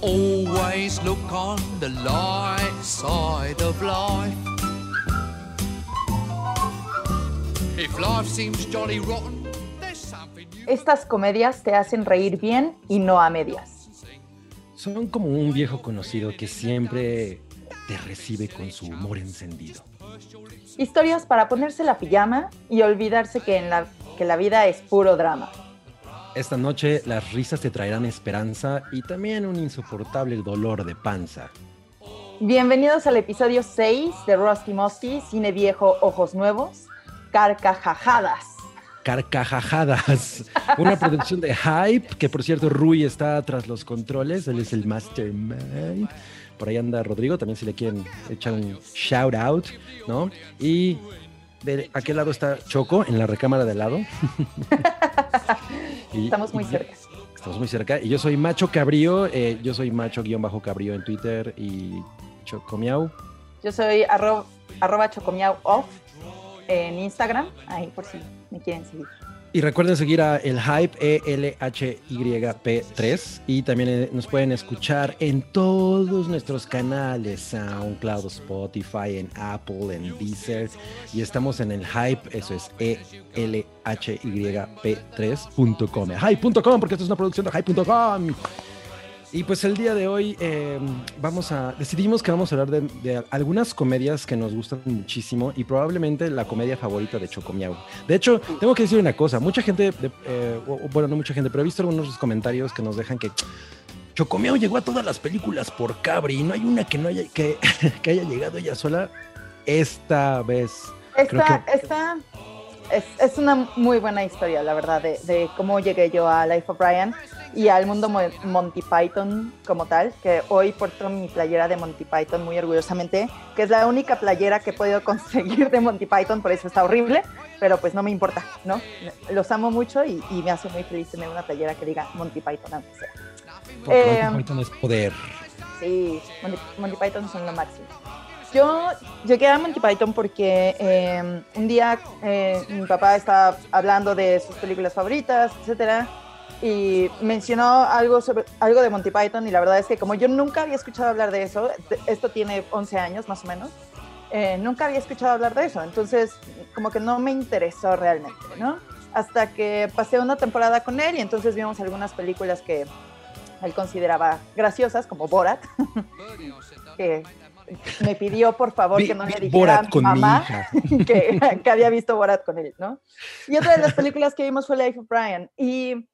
Always look on the light side of life. If life seems jolly rotten, there's something you Estas comedias te hacen reír bien y no a medias. Son como un viejo conocido que siempre te recibe con su humor encendido. Historias para ponerse la pijama y olvidarse que, en la, que la vida es puro drama. Esta noche las risas te traerán esperanza y también un insoportable dolor de panza. Bienvenidos al episodio 6 de Rusty Musty, Cine Viejo, Ojos Nuevos, Carcajajadas. Carcajajadas, una producción de Hype, que por cierto Rui está tras los controles, él es el mastermind. Por ahí anda Rodrigo, también si le quieren echar un shout out, ¿no? Y de aquel lado está Choco, en la recámara de al lado. Y- Estamos muy y- cerca. Estamos muy cerca. Y yo soy Macho Cabrío, eh, yo soy Macho-Cabrío en Twitter y Chocomiau. Yo soy arro- arroba chocomiao off en Instagram, ahí por si me quieren seguir. Y recuerden seguir a El Hype, E E-L-H-Y-P-3. Y también eh, nos pueden escuchar en todos nuestros canales: SoundCloud, Spotify, en Apple, en Deezer. Y estamos en El Hype, eso es E E-L-H-Y-P3.com. Hype.com, porque esto es una producción de Hype.com. Y pues el día de hoy eh, vamos a decidimos que vamos a hablar de, de algunas comedias que nos gustan muchísimo y probablemente la comedia favorita de Chocomiao. De hecho, tengo que decir una cosa, mucha gente, de- eh, bueno, no mucha gente, pero he visto algunos comentarios que nos dejan que Chocomiao llegó a todas las películas por Cabri y no hay una que no haya que, que haya llegado ella sola esta vez. Esta, que- esta es, es una muy buena historia, la verdad, de, de cómo llegué yo a Life of Brian y al mundo Mo- Monty Python como tal, que hoy porto mi playera de Monty Python muy orgullosamente, que es la única playera que he podido conseguir de Monty Python, por eso está horrible, pero pues no me importa, ¿no? Los amo mucho y, y me hace muy feliz tener una playera que diga Monty Python, sea. Porque Eh, Monty Python es poder. Sí, Monty, Monty Python son lo máximo. Yo llegué a Monty Python porque eh, un día eh, mi papá estaba hablando de sus películas favoritas, etcétera, y mencionó algo sobre algo de Monty Python y la verdad es que como yo nunca había escuchado hablar de eso, esto tiene 11 años más o menos, eh, nunca había escuchado hablar de eso, entonces como que no me interesó realmente, ¿no? Hasta que pasé una temporada con él y entonces vimos algunas películas que él consideraba graciosas, como Borat, que me pidió por favor Vi- que no le dijera a mamá que, que había visto Borat con él, ¿no? Y otra de las películas que vimos fue Life of Brian. Y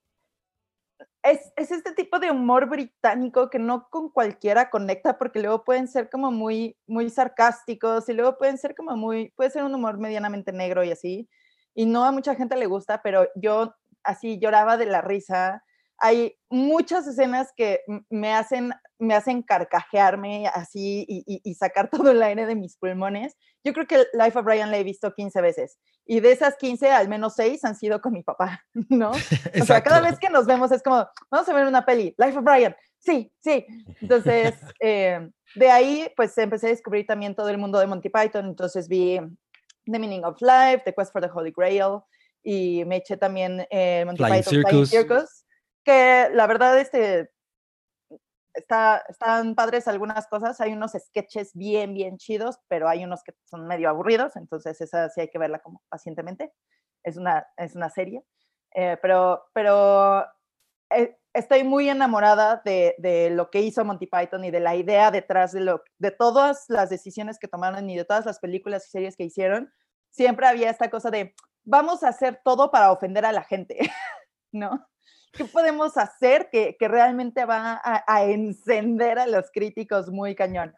es, es este tipo de humor británico que no con cualquiera conecta porque luego pueden ser como muy, muy sarcásticos y luego pueden ser como muy, puede ser un humor medianamente negro y así. Y no a mucha gente le gusta, pero yo así lloraba de la risa. Hay muchas escenas que me hacen, me hacen carcajearme así y, y- y sacar todo el aire de mis pulmones. Yo creo que Life of Brian la he visto 15 veces y de esas 15, al menos 6 han sido con mi papá, ¿no? O sea, cada vez que nos vemos es como, vamos a ver una peli, Life of Brian, sí, sí. Entonces, eh, de ahí, pues empecé a descubrir también todo el mundo de Monty Python. Entonces vi The Meaning of Life, The Quest for the Holy Grail, y me eché también eh, Monty Flying Python Flying Circus. Que la verdad, este, está, están padres algunas cosas. Hay unos sketches bien, bien chidos, pero hay unos que son medio aburridos, entonces esa sí hay que verla como pacientemente. Es una, es una serie. Eh, pero, pero eh, estoy muy enamorada de, de lo que hizo Monty Python y de la idea detrás de, lo, de todas las decisiones que tomaron y de todas las películas y series que hicieron. Siempre había esta cosa de, vamos a hacer todo para ofender a la gente, ¿no? ¿Qué podemos hacer que, que realmente va a, a, encender a los críticos muy cañón?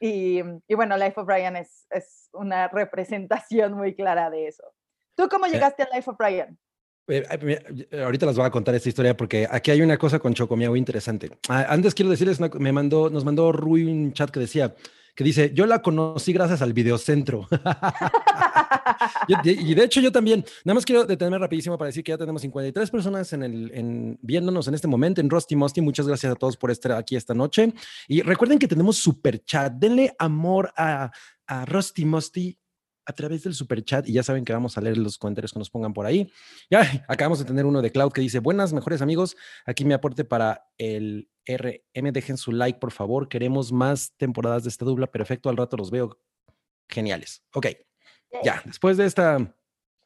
Y, y bueno, Life of Brian es, es, una representación muy clara de eso. ¿Tú cómo llegaste a Life of Brian? Eh, ahorita les voy a contar esta historia porque aquí hay una cosa con Chocomiao interesante. Ah, antes quiero decirles, me mandó, nos mandó Rui un chat que decía, que dice, yo la conocí gracias al videocentro. y de hecho yo también, nada más quiero detenerme rapidísimo para decir que ya tenemos 53 personas en el, en, viéndonos en este momento en Rusty Musty. Muchas gracias a todos por estar aquí esta noche. Y recuerden que tenemos super chat. Denle amor a, a Rusty Musty a través del super chat y ya saben que vamos a leer los comentarios que nos pongan por ahí. Ya acabamos de tener uno de Cloud que dice, buenas, mejores amigos, aquí mi aporte para el RM, dejen su like por favor, queremos más temporadas de esta dupla, perfecto, al rato los veo geniales. Ok, ya, después de esta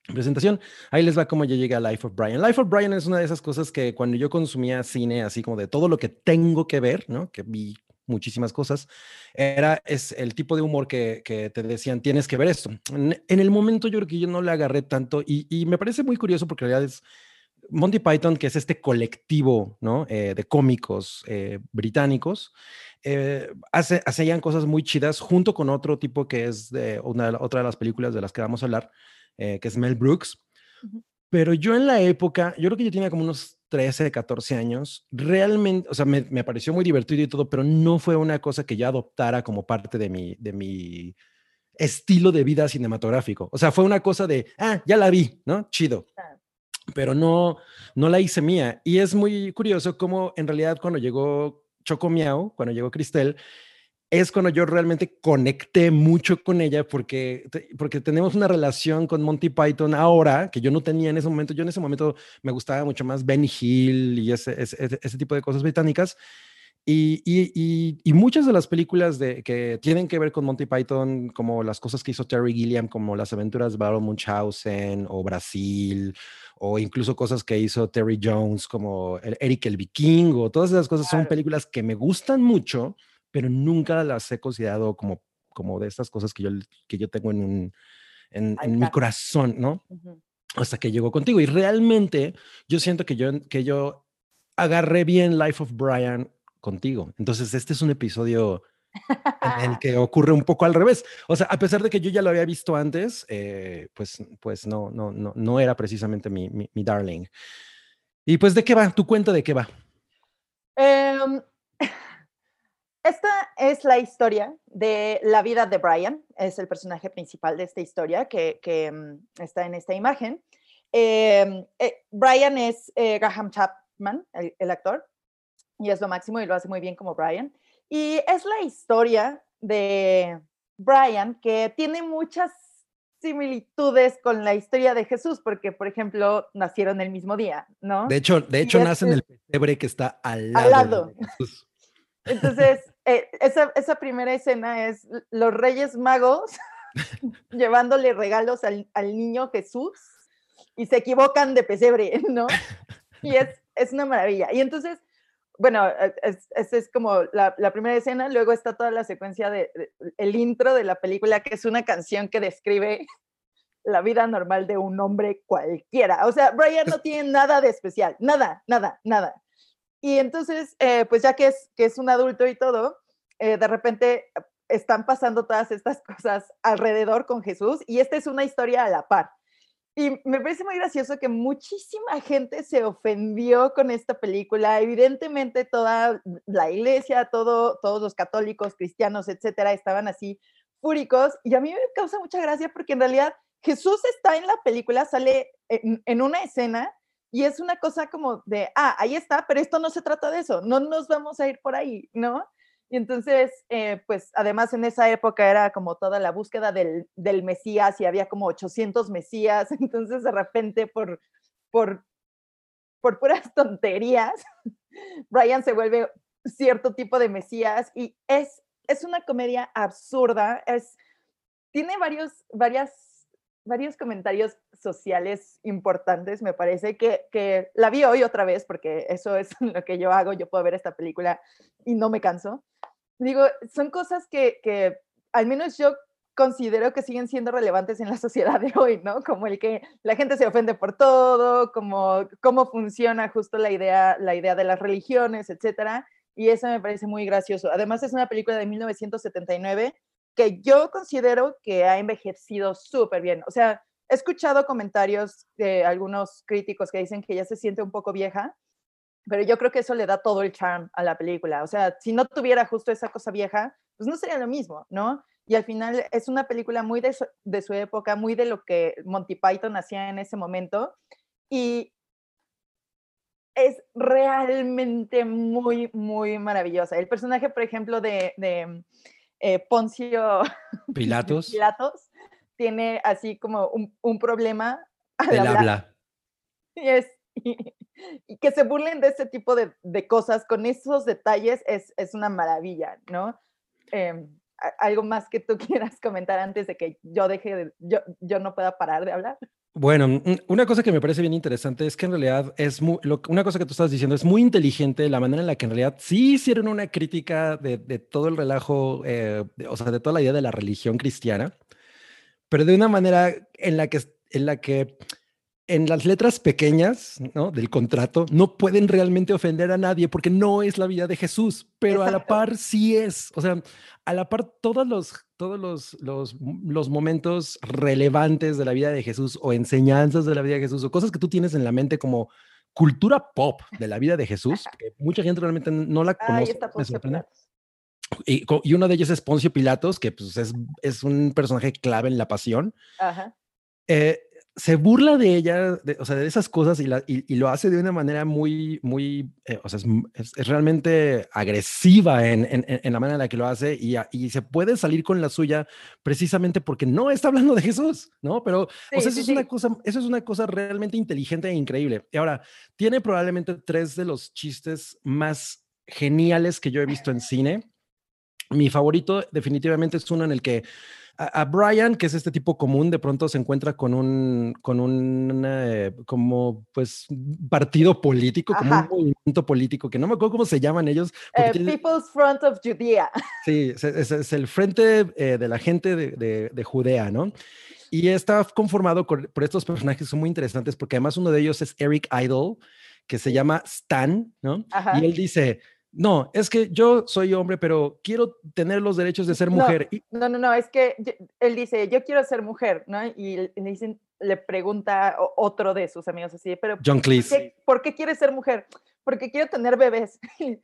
presentación, ahí les va cómo yo llegué a Life of Brian. Life of Brian es una de esas cosas que cuando yo consumía cine, así como de todo lo que tengo que ver, ¿no? Que vi muchísimas cosas, era es el tipo de humor que, que te decían, tienes que ver esto. En, el momento yo creo que yo no le agarré tanto y, y, me parece muy curioso porque en realidad es Monty Python, que es este colectivo ¿no? Eh, de cómicos eh, británicos, eh, hace, hacían cosas muy chidas junto con otro tipo que es de una, otra de las películas de las que vamos a hablar, que es Mel Brooks. Pero yo en la época, yo creo que yo tenía como unos 13, 14 años, realmente, o sea, me, me, pareció muy divertido y todo, pero no fue una cosa que yo adoptara como parte de mi, de mi estilo de vida cinematográfico. O sea, fue una cosa de, ah, ya la vi, ¿no? Chido. Pero no, no la hice mía. Y es muy curioso cómo en realidad cuando llegó Choco Miau, cuando llegó Cristel, es cuando yo realmente conecté mucho con ella porque, porque tenemos una relación con Monty Python ahora que yo no tenía en ese momento. Yo en ese momento me gustaba mucho más Benny Hill y ese, ese, ese tipo de cosas británicas. Y, y, y, muchas de las películas de, que tienen que ver con Monty Python, como las cosas que hizo Terry Gilliam, como las aventuras de Baron Munchausen o Brasil, o incluso cosas que hizo Terry Jones, como Eric el Vikingo, todas esas cosas son películas que me gustan mucho pero nunca las he considerado como, como de estas cosas que yo, que yo tengo en, un, en, mi corazón, ¿no? Hasta que llegó contigo. Y realmente yo siento que yo, que yo agarré bien Life of Brian contigo. Entonces, este es un episodio en el que ocurre un poco al revés. O sea, a pesar de que yo ya lo había visto antes, eh, pues, pues no, no, no, no era precisamente mi, mi, mi, darling. Y pues, ¿de qué va? ¿Tu cuenta de qué va? Eh, esta es la historia de la vida de Brian, es el personaje principal de esta historia que, mm, está en esta imagen. Em, eh, Brian es eh, Graham Chapman, el, actor, y es lo máximo y lo hace muy bien como Brian. Y es la historia de Brian que tiene muchas similitudes con la historia de Jesús, porque, por ejemplo, nacieron el mismo día, ¿no? De hecho, de hecho nace en el pesebre que está al lado, al lado. de Jesús. Entonces, eh, esa, esa, primera escena es los Reyes Magos llevándole regalos al, al, niño Jesús y se equivocan de pesebre, ¿no? Y es, es una maravilla. Y entonces, bueno, esa es, como la, la, primera escena, luego está toda la secuencia de, el intro de la película, que es una canción que describe la vida normal de un hombre cualquiera. O sea, Brian no tiene nada de especial, nada, nada, nada. Y entonces, eh, pues ya que es, que es un adulto y todo, eh, de repente están pasando todas estas cosas alrededor con Jesús y esta es una historia a la par. Y me parece muy gracioso que muchísima gente se ofendió con esta película. Evidentemente toda la iglesia, todo, todos los católicos, cristianos, etcétera, estaban así fúricos. Y a mí me causa mucha gracia porque en realidad Jesús está en la película, sale en, en una escena y es una cosa como de, ah, ahí está, pero esto no se trata de eso, no nos vamos a ir por ahí, ¿no? Y entonces, eh, pues además en esa época era como toda la búsqueda del, del, Mesías y había como 800 Mesías, entonces de repente por, por, por puras tonterías, Brian se vuelve cierto tipo de Mesías y es, es una comedia absurda, es, tiene varios, varias varios comentarios sociales importantes, me parece, que, que, la vi hoy otra vez, porque eso es lo que yo hago, yo puedo ver esta película y no me canso. Digo, son cosas que, al menos yo considero que siguen siendo relevantes en la sociedad de hoy, ¿no? Como el que la gente se ofende por todo, como cómo funciona justo la idea, la idea de las religiones, etcétera. Y eso me parece muy gracioso. Además, es una película de 1979 que yo considero que ha envejecido súper bien. O sea, he escuchado comentarios de algunos críticos que dicen que ya se siente un poco vieja, pero yo creo que eso le da todo el charm a la película. O sea, si no tuviera justo esa cosa vieja, pues no sería lo mismo, ¿no? Y al final es una película muy de su, de su época, muy de lo que Monty Python hacía en ese momento. Y es realmente muy, muy maravillosa. El personaje, por ejemplo, de, de eh, Poncio Pilatos. Pilatos tiene así como un, un problema al habla. Y, es, y, que se burlen de ese tipo de, de cosas con esos detalles es, es una maravilla, ¿no? A- algo más que tú quieras comentar antes de que yo deje de, yo, yo no pueda parar de hablar. Bueno, mm, una cosa que me parece bien interesante es que en realidad es muy, lo- una cosa que tú estás diciendo es muy inteligente la manera en la que en realidad sí hicieron una crítica de, de todo el relajo, eh, de- o sea, de toda la idea de la religión cristiana, pero de una manera en la que, en la que en las letras pequeñas, ¿no? Del contrato no pueden realmente ofender a nadie porque no es la vida de Jesús, pero a la par sí es, o sea, a la par todos los todos los, los, los momentos relevantes de la vida de Jesús o enseñanzas de la vida de Jesús o cosas que tú tienes en la mente como cultura pop de la vida de Jesús, que mucha gente realmente no la conoce. Y, y uno de ellos es Poncio Pilatos, que pues, es, es un personaje clave en la pasión. Ajá. Eh, se burla de ella, de- o sea, de esas cosas y, la- y- y lo hace de una manera muy, muy, eh, o sea, es, es- es realmente agresiva en, en- en- la manera en la que lo hace y, a- y se puede salir con la suya precisamente porque no está hablando de Jesús, ¿no? Pero, o sea, eso sí, es una cosa, eso es una cosa realmente inteligente e increíble. Y ahora, tiene probablemente tres de los chistes más geniales que yo he visto en cine. Mi favorito definitivamente es uno en el que a, a Brian, que es este tipo común, de pronto se encuentra con un, con un, eh, como, pues, partido político, como un movimiento político, que no me acuerdo cómo se llaman ellos. Eh, tiene- People's Front of Judea. Sí, es, es- es el frente eh, de la gente de, de- de Judea, ¿no? Y está conformado por, por estos personajes que son muy interesantes porque además uno de ellos es Eric Idle, que se llama Stan, ¿no? Ajá. Y él dice, no, es que yo soy hombre, pero quiero tener los derechos de ser mujer. No, no, no, es que yo- él dice, yo quiero ser mujer, ¿no? Y le le dicen, le pregunta otro de sus amigos así, pero John ¿por Cleese. qué, por qué quieres ser mujer? Porque quiero tener bebés.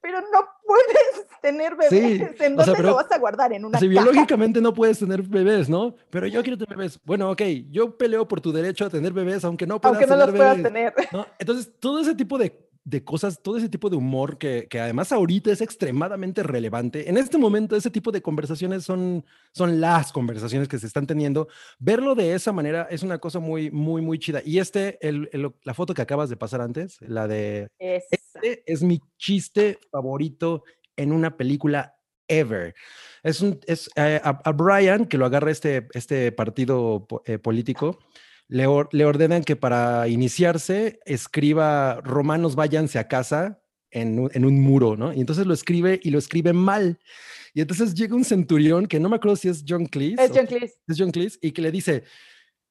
pero no puedes tener bebés. Sí, ¿En o sea, dónde pero- lo vas a guardar? En una caja? biológicamente no puedes tener bebés, ¿no? Pero yo quiero tener bebés. Bueno, ok, yo peleo por tu derecho a tener bebés, aunque no puedas Aunque no tener los puedas bebés. tener. ¿no? Entonces, todo ese tipo de, de cosas, todo ese tipo de humor que, que además ahorita es extremadamente relevante. En este momento, ese tipo de conversaciones son, son las conversaciones que se están teniendo. Verlo de esa manera es una cosa muy, muy, muy chida. Y este, el, el- la foto que acabas de pasar antes, la de... Esa. Este es mi chiste favorito en una película ever. Es, un, es eh, a, a Brian, que lo agarra este, este partido eh, político, le, or- le ordenan que para iniciarse escriba romanos váyanse a casa en un, en un muro, ¿no? Y entonces lo escribe y lo escribe mal. Y entonces llega un centurión, que no me acuerdo si es John Cleese. Es John Cleese. es John Cleese, y que le dice,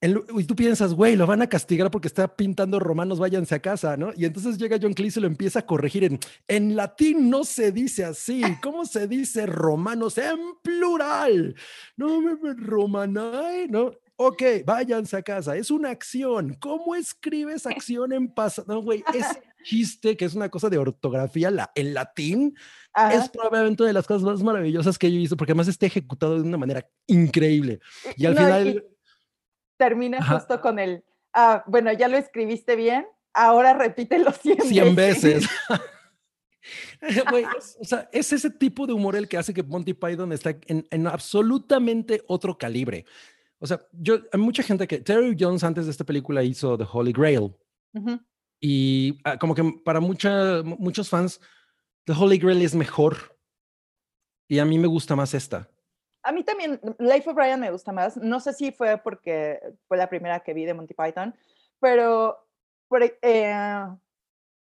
y tú piensas, güey, lo van a castigar porque está pintando romanos, váyanse a casa, ¿no? Y entonces llega John Cleese y lo empieza a corregir en, en latín no se dice así, ¿cómo se dice romanos en plural? No, romanae, ¿no? Ok, váyanse a casa, es una acción. ¿Cómo escribes acción en pasado? No, güey, ese chiste que es una cosa de ortografía la, en latín Ajá. es probablemente una de las cosas más maravillosas que yo he visto porque además está ejecutado de una manera increíble. Y al No, final... termina Ajá. justo con el, ah, bueno, ya lo escribiste bien, ahora repítelo 100, 100 veces. Güey, es, o sea, es ese tipo de humor el que hace que Monty Python está en, en absolutamente otro calibre. O sea, yo, hay mucha gente que Terry Jones antes de esta película hizo The Holy Grail y ah, como que para mucha, mu- muchos fans The Holy Grail es mejor y a mí me gusta más esta. A mí también, Life of Brian me gusta más. No sé si fue porque fue la primera que vi de Monty Python, pero por e- eh,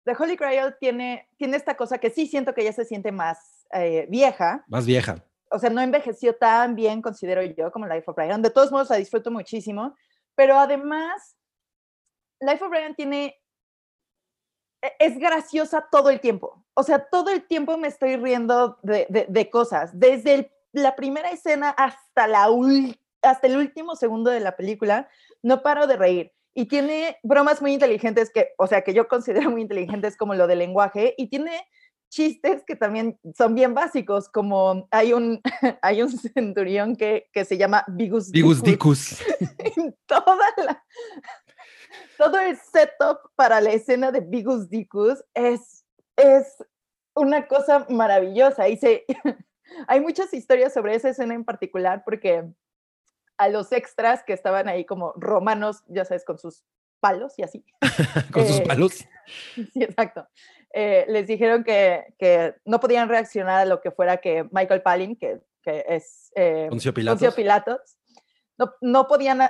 The Holy Grail tiene, tiene esta cosa que sí siento que ya se siente más eh, vieja. Más vieja. O sea, no envejeció tan bien, considero yo, como Life of Brian. De todos modos, la disfruto muchísimo. Pero además, Life of Brian tiene e- es graciosa todo el tiempo. O sea, todo el tiempo me estoy riendo de, de- de cosas. Desde el- la primera escena hasta la última hasta el último segundo de la película no paro de reír. Y tiene bromas muy inteligentes que, o sea, que yo considero muy inteligentes como lo del lenguaje y tiene chistes que también son bien básicos, como hay un, hay un centurión que, que se llama Vigus Vigus Dicus. Toda la, todo el setup para la escena de Vigus Dicus es, es una cosa maravillosa. Y se, hay muchas historias sobre esa escena en particular porque a los extras que estaban ahí como romanos, ya sabes, con sus palos y así. con sus eh, palos. Sí, exacto. Eh, les dijeron que, que, no podían reaccionar a lo que fuera que Michael Palin, que, que es eh, Poncio Pilatos, Poncio Pilatos no, no podían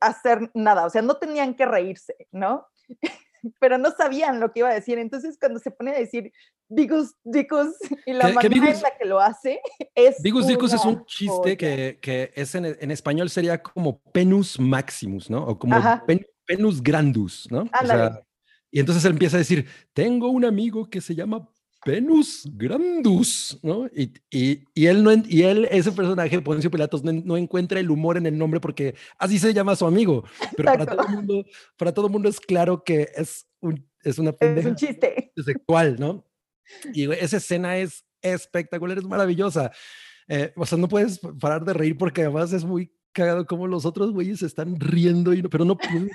hacer nada, o sea, no tenían que reírse, ¿no? pero no sabían lo que iba a decir. Entonces, cuando se pone a decir Vigus Dicus y la manera en la que lo hace es. Vigus Dicus es un chiste que, que, es en, en, español sería como penus maximus, ¿no? O como pen, penus grandus, ¿no? O sea, y entonces él empieza a decir: Tengo un amigo que se llama Venus Grandus, ¿no? Y, y, y, él no, y él, ese personaje, Poncio Pilatos, no, no, encuentra el humor en el nombre porque así se llama su amigo. Pero para todo, el mundo, para todo mundo es claro que es, un, es una es un chiste sexual, ¿no? Y esa escena es espectacular, es maravillosa. Eh, o sea, no puedes parar de reír porque además es muy cagado como los otros güeyes están riendo, y no, pero no pueden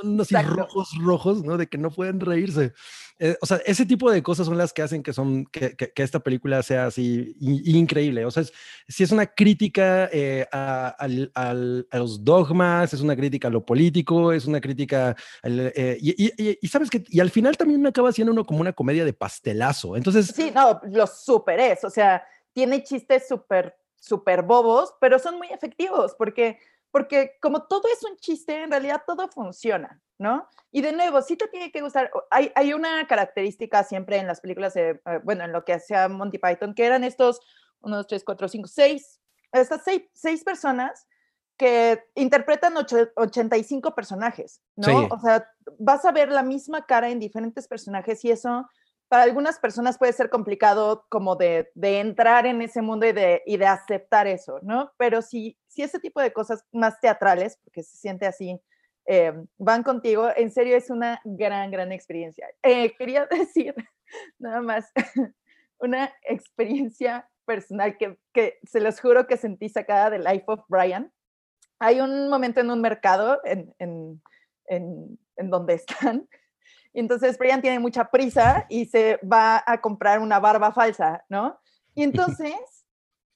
son Exacto. rojos, rojos, ¿no? De que no pueden reírse. Eh, o sea, ese tipo de cosas son las que hacen que, son, que, que, que esta película sea así increíble. O sea, es, si es una crítica eh, a, al, al, a, los dogmas, es una crítica a lo político, es una crítica... Al, eh, y, y, y, sabes que, y al final también acaba siendo uno como una comedia de pastelazo. Entonces... Sí, no, lo super es. O sea, tiene chistes súper, súper bobos, pero son muy efectivos porque porque como todo es un chiste, en realidad todo funciona, ¿no? Y de nuevo, sí te tiene que gustar, hay, hay una característica siempre en las películas, de, eh, bueno, en lo que hacía Monty Python, que eran estos, unos, tres, cuatro, cinco, seis, estas seis, seis personas que interpretan ocho, 85 personajes, ¿no? Sí. O sea, vas a ver la misma cara en diferentes personajes y eso para algunas personas puede ser complicado como de, de entrar en ese mundo y de, y de, aceptar eso, ¿no? Pero si, si ese tipo de cosas más teatrales, porque se siente así, eh, van contigo, en serio es una gran, gran experiencia. Eh, quería decir nada más una experiencia personal que, que se los juro que sentí sacada de Life of Brian. Hay un momento en un mercado en, en, en, en donde están entonces Brian tiene mucha prisa y se va a comprar una barba falsa, ¿no? Y entonces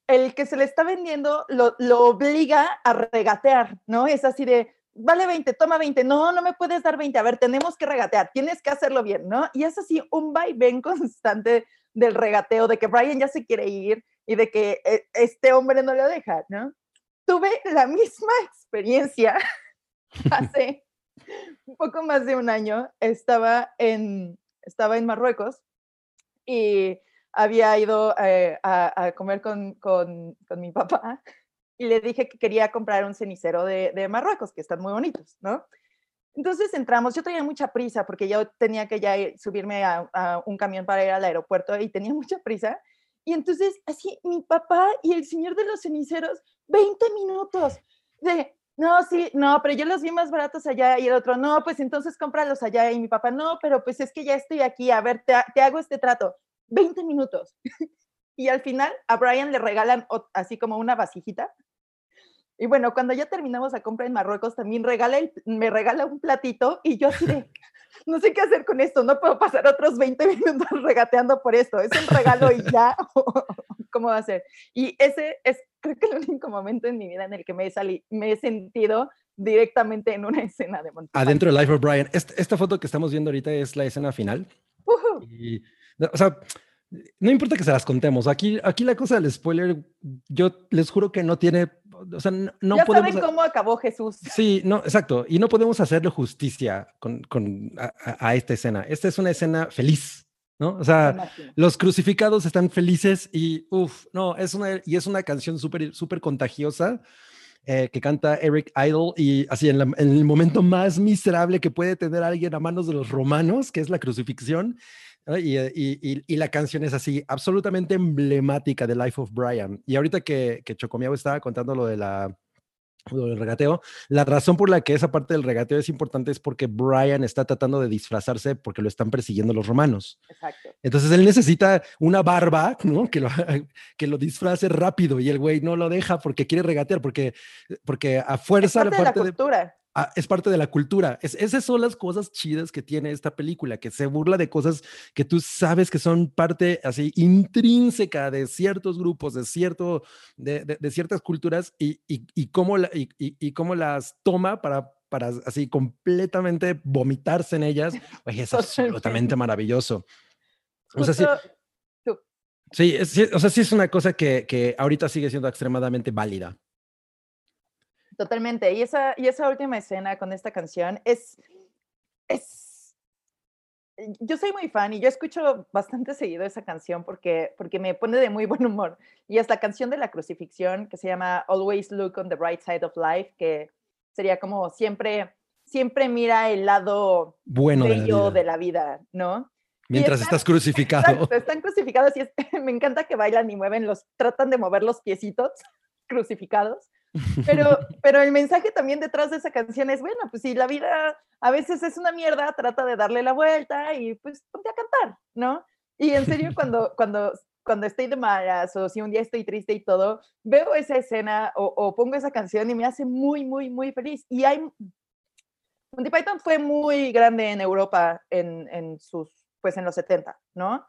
el que se le está vendiendo lo, lo, obliga a regatear, ¿no? Es así de, vale 20, toma 20, no, no me puedes dar 20, a ver, tenemos que regatear, tienes que hacerlo bien, ¿no? Y es así un vaivén constante del regateo, de que Brian ya se quiere ir y de que eh, este hombre no lo deja, ¿no? Tuve la misma experiencia hace un poco más de un año, estaba en, estaba en Marruecos y había ido eh, a, comer con, con, mi papá y le dije que quería comprar un cenicero de, de, Marruecos, que están muy bonitos, ¿no? Entonces entramos, yo tenía mucha prisa porque yo tenía que ya subirme a, a un camión para ir al aeropuerto y tenía mucha prisa. Y entonces, así, mi papá y el señor de los ceniceros, 20 minutos de, no, sí, no, pero yo los vi más baratos allá y el otro, no, pues entonces cómpralos allá y mi papá, no, pero pues es que ya estoy aquí, a ver, te, te hago este trato, 20 minutos. y al final a Brian le regalan así como una vasijita. Y bueno, cuando ya terminamos la compra en Marruecos, también regala el, me regala un platito y yo así de, no sé qué hacer con esto, no puedo pasar otros 20 minutos regateando por esto, es un regalo y ya, ¿cómo va a ser? Y ese es creo que el único momento en mi vida en el que me he, sali me he sentido directamente en una escena de Monty Adentro de Life of Brian. Esta, esta, foto que estamos viendo ahorita es la escena final. Uh -huh. y, o sea, no importa que se las contemos. Aquí, aquí la cosa del spoiler, yo les juro que no tiene, o sea, no, no ya podemos. saben cómo acabó Jesús. Sí, no, exacto. Y no podemos hacerle justicia con, con a, a, esta escena. Esta es una escena feliz. ¿No? O sea, los crucificados están felices y, uff, no, es una, y es una canción súper, súper contagiosa eh, que canta Eric Idle y así en, la, en, el momento más miserable que puede tener alguien a manos de los romanos, que es la crucifixión. ¿no? Y, y, y, y, la canción es así, absolutamente emblemática de Life of Brian. Y ahorita que, que Chocomiao estaba contando lo de la el regateo. La razón por la que esa parte del regateo es importante es porque Brian está tratando de disfrazarse porque lo están persiguiendo los romanos. Exacto. Entonces él necesita una barba, ¿no? Que lo, que lo disfrace rápido y el güey no lo deja porque quiere regatear, porque, porque a fuerza... Es parte, de la cultura. Ah, es parte de la cultura. Es, esas son las cosas chidas que tiene esta película, que se burla de cosas que tú sabes que son parte así intrínseca de ciertos grupos, de, cierto, de, de, ciertas culturas y, y, y cómo la, y, y, cómo las toma para, para así completamente vomitarse en ellas. Oye, es absolutamente maravilloso. O sea, sí, sí, sí, o sea, sí es una cosa que, que ahorita sigue siendo extremadamente válida. Totalmente. Y esa, y esa última escena con esta canción es, es, eh, yo soy muy fan y yo escucho bastante seguido esa canción porque, porque me pone de muy buen humor. Y es la canción de la crucifixión que se llama Always Look on the Bright Side of Life, que sería como siempre, siempre mira el lado bueno bello de la vida, ¿no? Mientras estás crucificado. están crucificados y me encanta que bailan y mueven los, tratan de mover los piecitos crucificados. Pero, pero el mensaje también detrás de esa canción es, bueno, pues si la vida a veces es una mierda, trata de darle la vuelta y pues ponte a cantar, ¿no? Y en serio, cuando, cuando, cuando estoy de malas o si un día estoy triste y todo, veo esa escena o, o pongo esa canción y me hace muy, muy, muy feliz. Y hay... Monty Python fue muy grande en Europa en, en sus, pues en los 70, ¿no?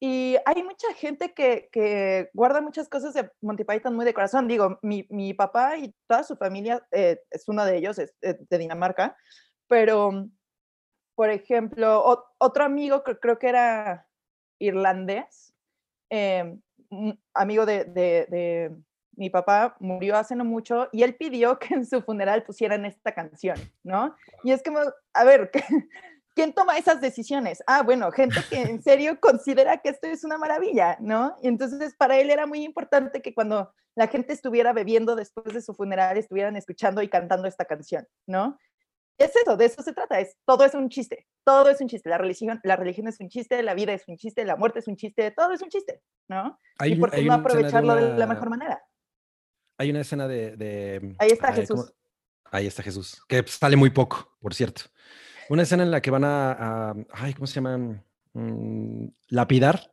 Y hay mucha gente que, que, guarda muchas cosas de Monty Python muy de corazón. Digo, mi, mi papá y toda su familia eh, es uno de ellos, es, eh, de Dinamarca, pero, por ejemplo, otro amigo que creo que era irlandés, eh, amigo de, de, de, mi papá, murió hace no mucho y él pidió que en su funeral pusieran esta canción, ¿no? Y es como, a ver, ¿Quién toma esas decisiones? Ah, bueno, gente que en serio considera que esto es una maravilla, ¿no? Y entonces para él era muy importante que cuando la gente estuviera bebiendo después de su funeral, estuvieran escuchando y cantando esta canción, ¿no? Es eso, de eso se trata, es, todo es un chiste, todo es un chiste, la religión, la religión es un chiste, la vida es un chiste, la muerte es un chiste, todo es un chiste, ¿no? Hay, y por qué no aprovecharlo de, la mejor manera. Hay una escena de... Ahí está Jesús. Ahí está Jesús, que sale muy poco, por cierto. Una escena en la que van a, ay, ¿cómo se llama? Mm, lapidar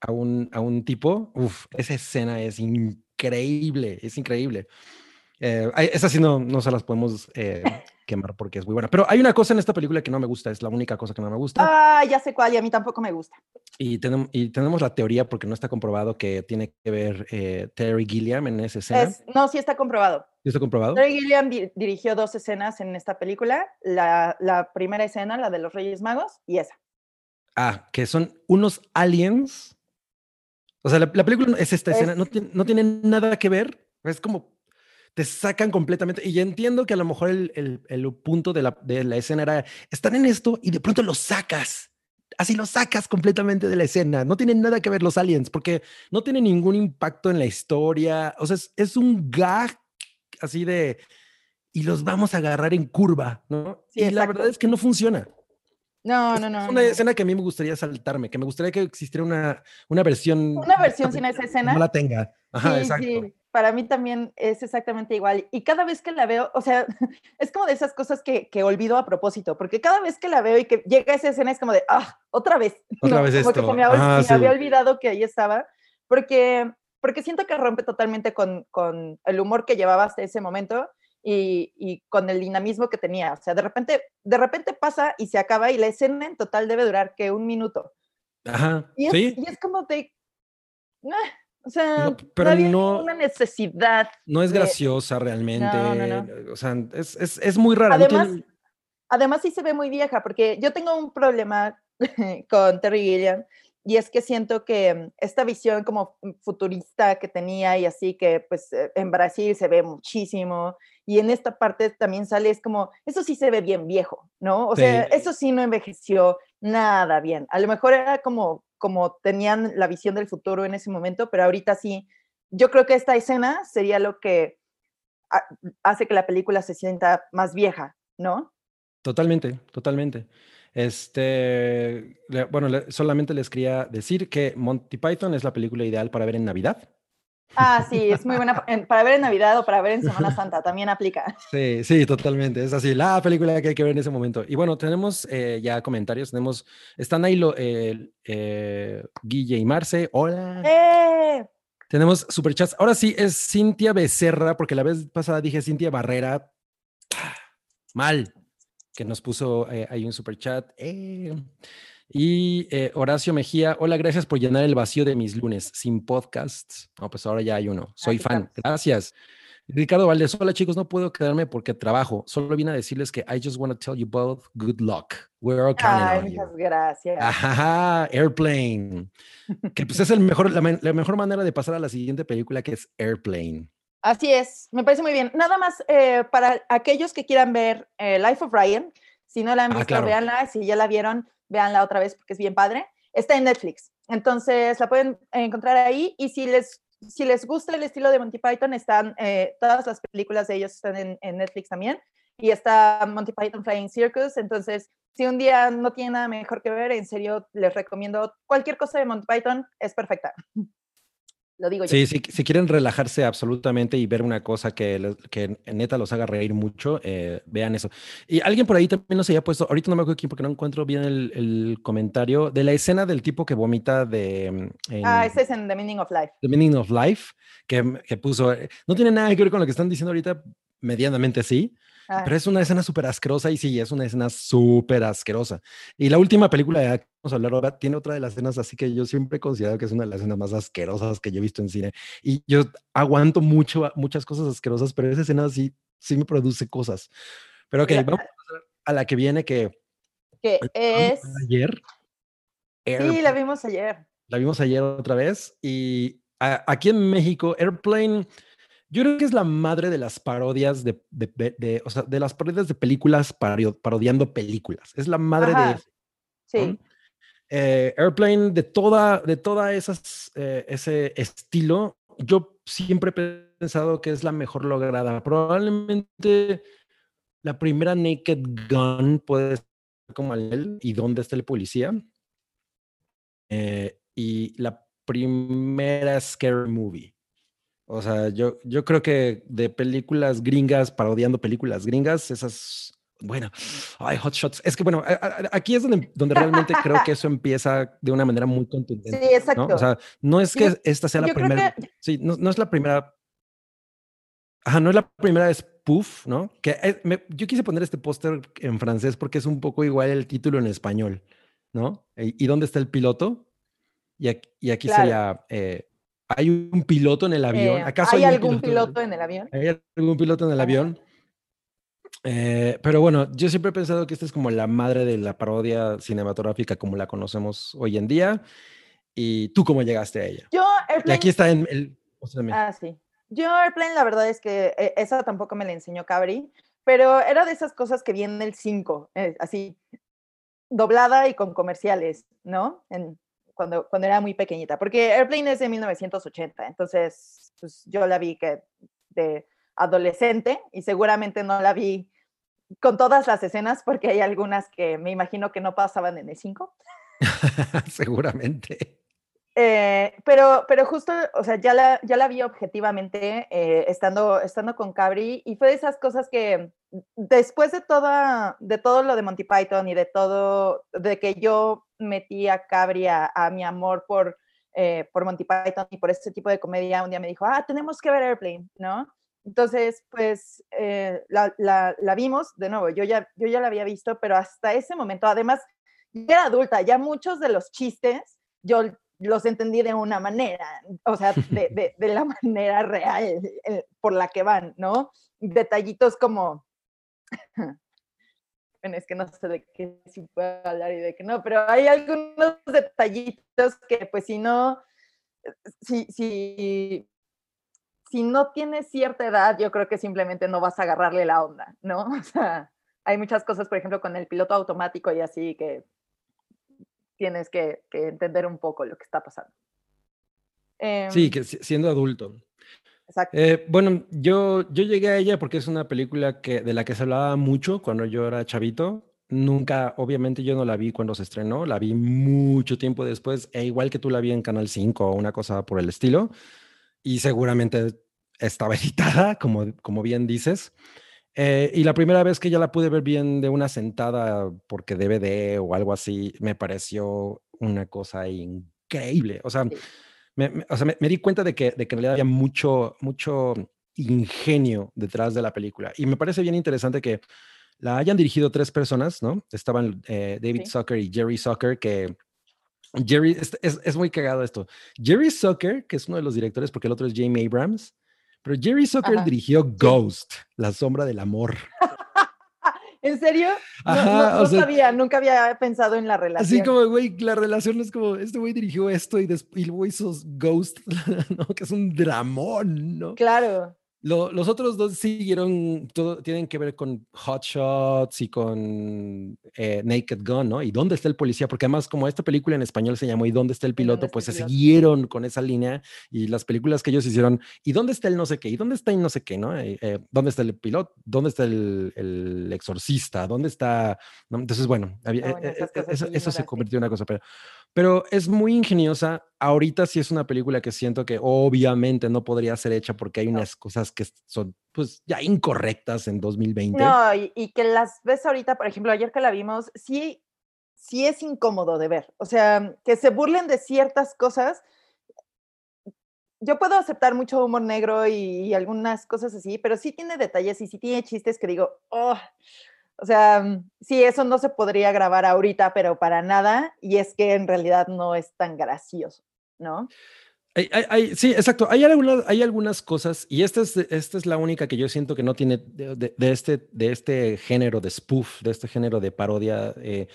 A, un, a un tipo. Uf, esa escena es increíble, es increíble. Eh, esa sí no, no se las podemos eh, quemar porque es muy buena. Pero hay una cosa en esta película que no me gusta, es la única cosa que no me gusta. Ah, ya sé cuál, y a mí tampoco me gusta. Y, tenemos, y tenemos la teoría, porque no está comprobado, que tiene que ver eh, Terry Gilliam en esa escena. no, sí está comprobado. ¿Sí está comprobado? Terry Gilliam dirigió dos escenas en esta película. La, la primera escena, la de los Reyes Magos, y esa. Ah, que son unos aliens. O sea, la, película es esta escena, no, no tiene nada que ver. Es como te sacan completamente. Y ya entiendo que a lo mejor el, el, punto de la, de la, escena era, están en esto y de pronto lo sacas. Así lo sacas completamente de la escena. No tienen nada que ver los aliens porque no tiene ningún impacto en la historia. O sea, es, es un gag así de, y los vamos a agarrar en curva, ¿no? y la verdad es que no funciona. No, no, no. Es una escena que a mí me gustaría saltarme, que me gustaría que existiera una, una versión. Una versión sin esa escena. No la tenga. Ajá, sí, exacto. Sí para mí también es exactamente igual. Y cada vez que la veo, o sea, es como de esas cosas que, que olvido a propósito, porque cada vez que la veo y que llega esa escena es como de, ah, otra vez. Otra vez como esto. que se me, ah, había olvidado que ahí estaba, porque, porque siento que rompe totalmente con, con el humor que llevaba hasta ese momento. Y, y, con el dinamismo que tenía. O sea, de repente, de repente pasa y se acaba y la escena en total debe durar que un minuto. Ajá. Y es, ¿Sí? y es como de... O sea, no, pero no, una necesidad. No es de... graciosa realmente. No. O sea, es, es, es muy rara. Además, tiene... además, sí se ve muy vieja, porque yo tengo un problema con Terry Gilliam, y es que siento que mm, esta visión como futurista que tenía y así que pues eh, en Brasil se ve muchísimo y en esta parte también sale es como eso sí se ve bien viejo, ¿no? O Sí. sea, eso sí no envejeció nada bien. A lo mejor era como como tenían la visión del futuro en ese momento, pero ahorita sí. Yo creo que esta escena sería lo que ha- hace que la película se sienta más vieja, ¿no? Totalmente, totalmente. Este, bueno, solamente les quería decir que Monty Python es la película ideal para ver en Navidad. Ah, sí, es muy buena para ver en Navidad o para ver en Semana Santa, también aplica. Sí, sí, totalmente. Es así, la película que hay que ver en ese momento. Y bueno, tenemos eh, ya comentarios, tenemos, están ahí lo, eh, Guille y Marce, hola. ¡Eh! Tenemos superchats. Ahora sí es Cintia Becerra, porque la vez pasada dije Cintia Barrera. Mal, que nos puso eh, ahí un superchat. Eh. Y eh, Horacio Mejía, hola, gracias por llenar el vacío de mis lunes sin podcasts. No, pues ahora ya hay uno. Soy fan. Gracias. Ricardo Valdez, hola chicos, no puedo quedarme porque trabajo. Solo vine a decirles que I just want to tell you both good luck. We're all Ay, muchas gracias. Ajá, Airplane. Que pues es el mejor, la, mejor manera de pasar a la siguiente película que es Airplane. Así es, me parece muy bien. Nada más eh, para aquellos que quieran ver eh, Life of Ryan, si no la han ah, visto, véanla. Si ya la vieron, véanla otra vez porque es bien padre. Está en Netflix. Entonces la pueden encontrar ahí y si les si les gusta el estilo de Monty Python, están, eh, todas las películas de ellos están en, Netflix también. Y está Monty Python Flying Circus. Entonces, si un día no tiene nada mejor que ver, en serio, les recomiendo cualquier cosa de Monty Python, es perfecta. Lo digo yo. Sí, si quieren relajarse absolutamente y ver una cosa que, que neta los haga reír mucho, eh, vean eso. Y alguien por ahí también nos había puesto, ahorita no me acuerdo quién porque no encuentro bien el, comentario, de la escena del tipo que vomita de... Mm, ah, ese es en The Meaning of Life. The Meaning of Life, que, que puso, eh, no tiene nada que ver con lo que están diciendo ahorita, medianamente sí, pero es una escena súper asquerosa y sí, es una escena súper asquerosa. Y la última película de que vamos a hablar ahora tiene otra de las escenas así que yo siempre he considerado que es una de las escenas más asquerosas que yo he visto en cine. Y yo aguanto mucho, muchas cosas asquerosas, pero esa escena sí, sí me produce cosas. Pero ok, vamos a la que viene que... Que es... Ayer. Sí, la vimos ayer. La vimos ayer otra vez y aquí en México, Airplane yo creo que es la madre de las parodias de, de, o sea, de las parodias de películas parodiando películas. Es la madre de Sí. Eh, Airplane, de toda, de toda esas, eh, ese estilo, yo siempre he pensado que es la mejor lograda. Probablemente la primera Naked Gun puede ser como él y dónde está el policía. Eh, y la primera Scary Movie. O sea, yo, yo creo que de películas gringas, parodiando películas gringas, esas, bueno, ay, Hot Shots. Es que bueno, aquí es donde, donde realmente creo que eso empieza de una manera muy contundente. Sí, exacto. O sea, no es que esta sea la primera. Sí, no, no, es la primera. Ajá, no es la primera spoof, ¿no? Que yo quise poner este póster en francés porque es un poco igual el título en español, ¿no? ¿Y, dónde está el piloto? Y aquí, y aquí sería. Eh, ¿Hay un piloto en el avión? Eh, ¿Acaso hay, algún piloto, en el avión? ¿Hay algún piloto en el avión? Eh, pero bueno, yo siempre he pensado que esta es como la madre de la parodia cinematográfica como la conocemos hoy en día. ¿Y tú cómo llegaste a ella? Yo, Airplane... Y aquí está en el... Ah, sí. Yo, Airplane, la verdad es que eh, esa tampoco me la enseñó Cabri, pero era de esas cosas que vienen el 5, así, doblada y con comerciales, ¿no? En, cuando, cuando era muy pequeñita, porque Airplane es de 1980, entonces pues, yo la vi que de adolescente y seguramente no la vi con todas las escenas porque hay algunas que me imagino que no pasaban en el 5. seguramente. Eh, pero, pero justo, o sea, ya la, ya la vi objetivamente eh, estando, estando con Cabri y fue de esas cosas que después de, toda, de todo lo de Monty Python y de todo, de que yo metí a Cabri a, mi amor por, eh, por Monty Python y por este tipo de comedia, un día me dijo, ah, tenemos que ver Airplane, ¿no? Entonces, pues la, la, la, vimos, de nuevo, yo ya, yo ya la había visto, pero hasta ese momento, además, ya era adulta, ya muchos de los chistes, yo los entendí de una manera, o sea, de, de, la manera real eh, por la que van, ¿no? Detallitos como, bueno, es que no sé de qué sí puedo hablar y de qué no, pero hay algunos detallitos que pues si no, si, si, si no tienes cierta edad, yo creo que simplemente no vas a agarrarle la onda, ¿no? O sea, hay muchas cosas, por ejemplo, con el piloto automático y así que tienes que, entender un poco lo que está pasando. sí, em, que siendo adulto. Exacto. Eh, bueno, yo, yo llegué a ella porque es una película que, de la que se hablaba mucho cuando yo era chavito. Nunca, obviamente yo no la vi cuando se estrenó, la vi mucho tiempo después, e igual que tú la vi en Canal 5 o una cosa por el estilo. y seguramente estaba editada, como, como bien dices. Eh, y la primera vez que ya la pude ver bien de una sentada porque DVD o algo así, me pareció una cosa increíble. O sea, me, o sea, me, di cuenta de que, de que en realidad había mucho, mucho ingenio detrás de la película. Y me parece bien interesante que la hayan dirigido tres personas, ¿no? Estaban eh, David Zucker y Jerry Zucker, que Jerry, es, es, muy cagado esto. Jerry Zucker, que es uno de los directores, porque el otro es Jamie Abrams, pero Jerry Zucker dirigió Ghost, La sombra del amor. ¿En serio? no, sabía, nunca había pensado en la relación. Así como, güey, la relación es como, este güey dirigió esto y, y luego hizo Ghost, ¿no? Que es un dramón, ¿no? Claro los otros dos siguieron, todo, tienen que ver con Hot Shots y con eh, Naked Gun, ¿no? ¿Y dónde está el policía? Porque además, como esta película en español se llamó ¿Y dónde está el piloto? Pues se siguieron con esa línea y las películas que ellos hicieron, ¿y dónde está el no sé qué? ¿Y dónde está el no sé qué? ¿no? Eh, eh, ¿Dónde está el piloto? ¿Dónde está el, exorcista? ¿Dónde está? Entonces, bueno, ah, eso, eso se convirtió en una cosa, pero pero es muy ingeniosa. Ahorita sí es una película que siento que obviamente no podría ser hecha porque hay unas cosas que son pues ya incorrectas en 2020. No, y, que las ves ahorita, por ejemplo, ayer que la vimos, sí, sí es incómodo de ver. O sea, que se burlen de ciertas cosas. Yo puedo aceptar mucho humor negro y, y algunas cosas así, pero sí tiene detalles y sí tiene chistes que digo, oh, o sea, mm, sí, eso no se podría grabar ahorita, pero para nada. Y es que en realidad no es tan gracioso, ¿no? sí, exacto. Hay algunas, hay algunas cosas, y esta es, esta es la única que yo siento que no tiene de, este, de este género de spoof, de este género de parodia, eh,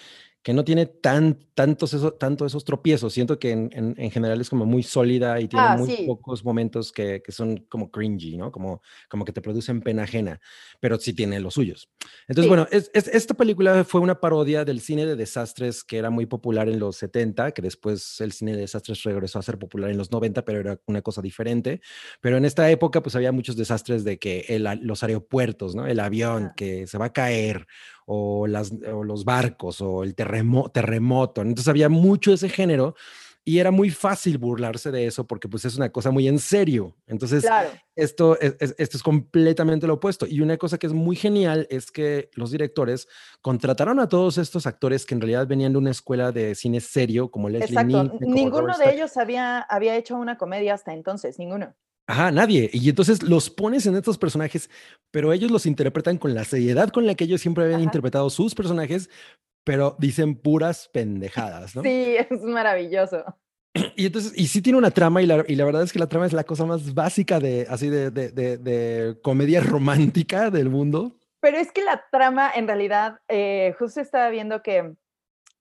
que no tiene tan, tantos, tanto esos tropiezos. Siento que en, en, general es como muy sólida y tiene ah, muy pocos momentos que, que, son como cringy, ¿no? Como, como que te producen pena ajena, pero sí tiene los suyos. Entonces, bueno, es, esta película fue una parodia del cine de desastres que era muy popular en los 70, que después el cine de desastres regresó a ser popular en los 90, pero era una cosa diferente. Pero en esta época, pues había muchos desastres de que el, los aeropuertos, ¿no? El avión que se va a caer o, las, los barcos o el terremoto. Entonces había mucho ese género y era muy fácil burlarse de eso porque pues es una cosa muy en serio. Entonces, esto, es, esto es completamente lo opuesto. Y una cosa que es muy genial es que los directores contrataron a todos estos actores que en realidad venían de una escuela de cine serio como Leslie Exacto. Ninguno de ellos había, había hecho una comedia hasta entonces, ninguno. Ajá, nadie. Y entonces los pones en estos personajes, pero ellos los interpretan con la seriedad con la que ellos siempre habían interpretado sus personajes, pero dicen puras pendejadas, ¿no? Sí, es maravilloso. Y entonces, y sí tiene una trama, y la, y la verdad es que la trama es la cosa más básica de, así, de, de, de, comedia romántica del mundo. Pero es que la trama, en realidad, eh, justo estaba viendo que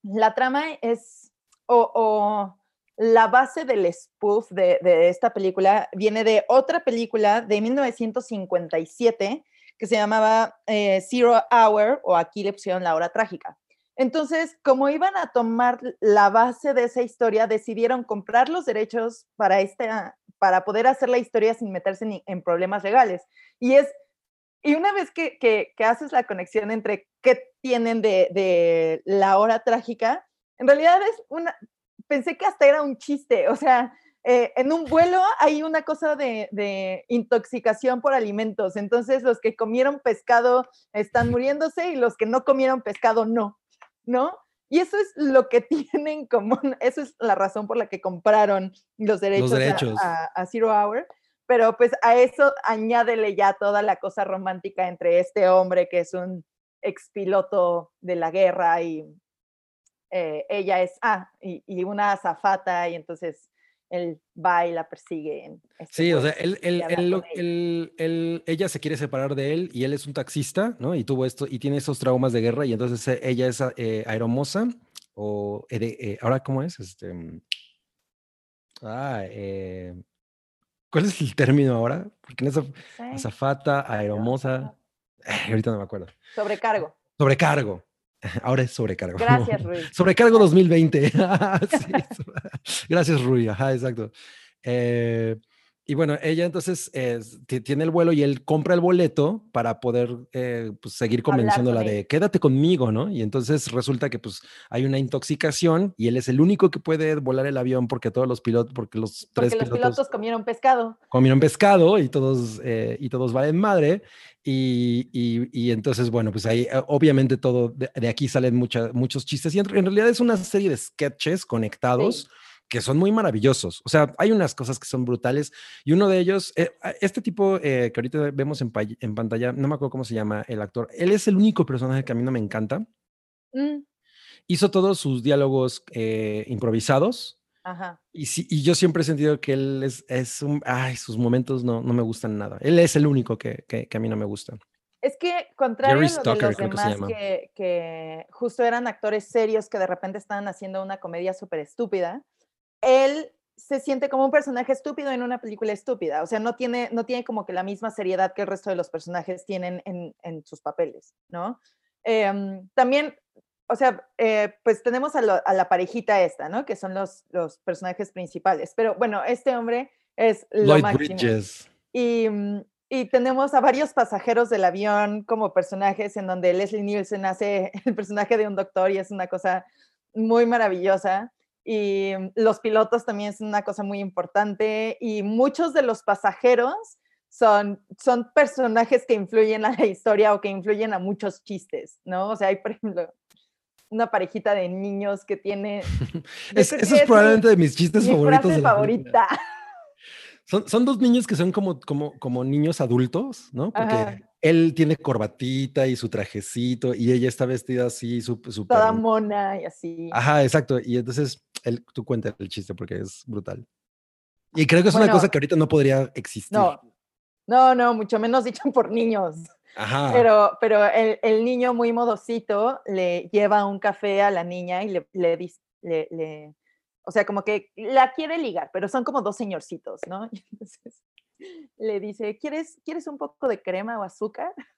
la trama es, o la base del spoof de, esta película viene de otra película de 1957 que se llamaba eh, Zero Hour o aquí le pusieron la hora trágica. Entonces, como iban a tomar la base de esa historia, decidieron comprar los derechos para, esta, para poder hacer la historia sin meterse en, problemas legales. Y es y una vez que, que, haces la conexión entre qué tienen de, de, la hora trágica, en realidad es una, pensé que hasta era un chiste, o sea, eh, en un vuelo hay una cosa de, intoxicación por alimentos, entonces los que comieron pescado están muriéndose y los que no comieron pescado no, ¿no? Y eso es lo que tienen en común, eso es la razón por la que compraron los derechos, A, Zero Hour, pero pues a eso añádele ya toda la cosa romántica entre este hombre que es un expiloto de la guerra y eh, ella es, ah, y, una azafata, y entonces él va y la persigue. Este sí, o sea, él, él, ella se quiere separar de él y él es un taxista, ¿no? Y tuvo esto, y tiene esos traumas de guerra, y entonces eh, ella es eh, aeromosa, o ahora, ¿cómo es? Este, mm, ah, ¿cuál es el término ahora? Porque en esa azafata, aeromosa, ahorita no me acuerdo. Sobrecargo. Sobrecargo. Ahora es sobrecargo. Gracias, Rui. Sobrecargo 2020. Gracias, Rui. Ajá, exacto. Eh, y bueno, ella entonces tiene el vuelo y él compra el boleto para poder eh, pues, seguir convenciéndola de quédate conmigo, ¿no? Y entonces resulta que pues hay una intoxicación y él es el único que puede volar el avión porque todos los pilotos, porque los tres porque los pilotos, comieron pescado. Comieron pescado y todos, eh, y todos valen madre. Y, y, entonces, bueno, pues ahí obviamente todo, de, aquí salen muchos chistes y en, realidad es una serie de sketches conectados que son muy maravillosos. O sea, hay unas cosas que son brutales y uno de ellos, eh, este tipo eh, que ahorita vemos en, en, pantalla, no me acuerdo cómo se llama el actor, él es el único personaje que a mí no me encanta. Mm. Hizo todos sus diálogos eh, improvisados. Ajá. Y, sí, y yo siempre he sentido que él es, es un, ay, sus momentos no, no me gustan nada. Él es el único que, que, a mí no me gusta. Es que, contrario a los demás que, que, justo eran actores serios que de repente estaban haciendo una comedia súper estúpida, él se siente como un personaje estúpido en una película estúpida, o sea, no tiene, no tiene como que la misma seriedad que el resto de los personajes tienen en, en sus papeles, ¿no? Em, también, o sea, eh, pues tenemos a, la parejita esta, ¿no? Que son los, los personajes principales, pero bueno, este hombre es lo Lloyd Bridges. Y, mm, y tenemos a varios pasajeros del avión como personajes en donde Leslie Nielsen hace el personaje de un doctor y es una cosa muy maravillosa y los pilotos también es una cosa muy importante y muchos de los pasajeros son, son personajes que influyen a la historia o que influyen a muchos chistes, ¿no? O sea, hay, por ejemplo, una parejita de niños que tiene... eso es, probablemente de mis chistes mi favoritos. Frase favorita. Son, son, dos niños que son como, como, como niños adultos, ¿no? Porque él tiene corbatita y su trajecito y ella está vestida así, súper... Toda mona y así. Ajá, exacto. Y entonces él, tú cuentas el chiste porque es brutal. Y creo que es una cosa que ahorita no podría existir. No, no, no, mucho menos dicho por niños. Ajá. Pero, pero el, el, niño muy modosito le lleva un café a la niña y le, le dice, le, le, o sea, como que la quiere ligar, pero son como dos señorcitos, ¿no? Y entonces le dice, ¿quieres, ¿quieres un poco de crema o azúcar?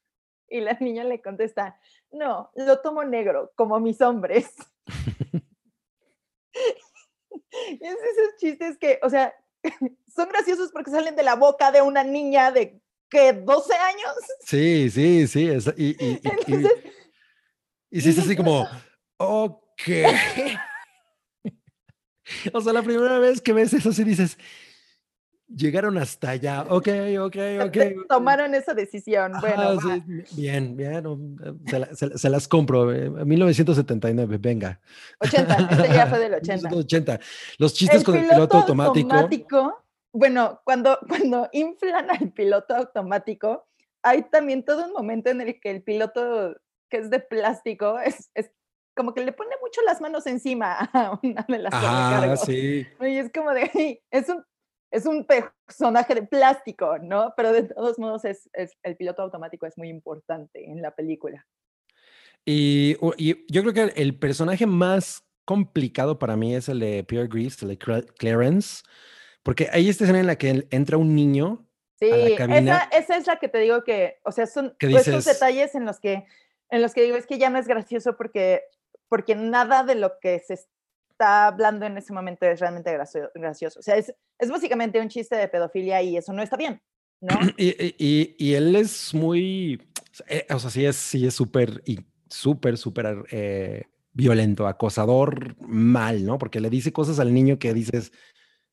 Y la niña le contesta, no, lo tomo negro, como mis hombres. es esos chistes que, o sea, son graciosos porque salen de la boca de una niña de que 12 años. Sí, sí, sí. y, y, y, sí, es así como, ok. o sea, la primera vez que ves eso, sí dices, llegaron hasta allá. Ok, ok, ok. Tomaron esa decisión. Bueno, bien, bien. Se, las compro. 1979, venga. 80, este ya fue del 80. 80. Los chistes con el piloto automático. Bueno, cuando, cuando inflan al piloto automático, hay también todo un momento en el que el piloto que es de plástico es, es como que le pone mucho las manos encima a una de las Ah, sí. Y es como de, es un es un personaje de plástico, ¿no? Pero de todos modos es, el piloto automático es muy importante en la película. Y, yo creo que el personaje más complicado para mí es el de Pierre Greaves, el de Clarence, porque hay esta escena en la que entra un niño. Sí, a la cabina, esa, esa, es la que te digo que, o sea, son esos detalles en los que, en los que digo, es que ya no es gracioso porque, porque nada de lo que se está hablando en ese momento es realmente gracioso. O sea, es, es básicamente un chiste de pedofilia y eso no está bien, ¿no? Y, y, y él es muy, eh, o sea, sí es sí es súper, súper, súper eh, violento, acosador mal, ¿no? Porque le dice cosas al niño que dices,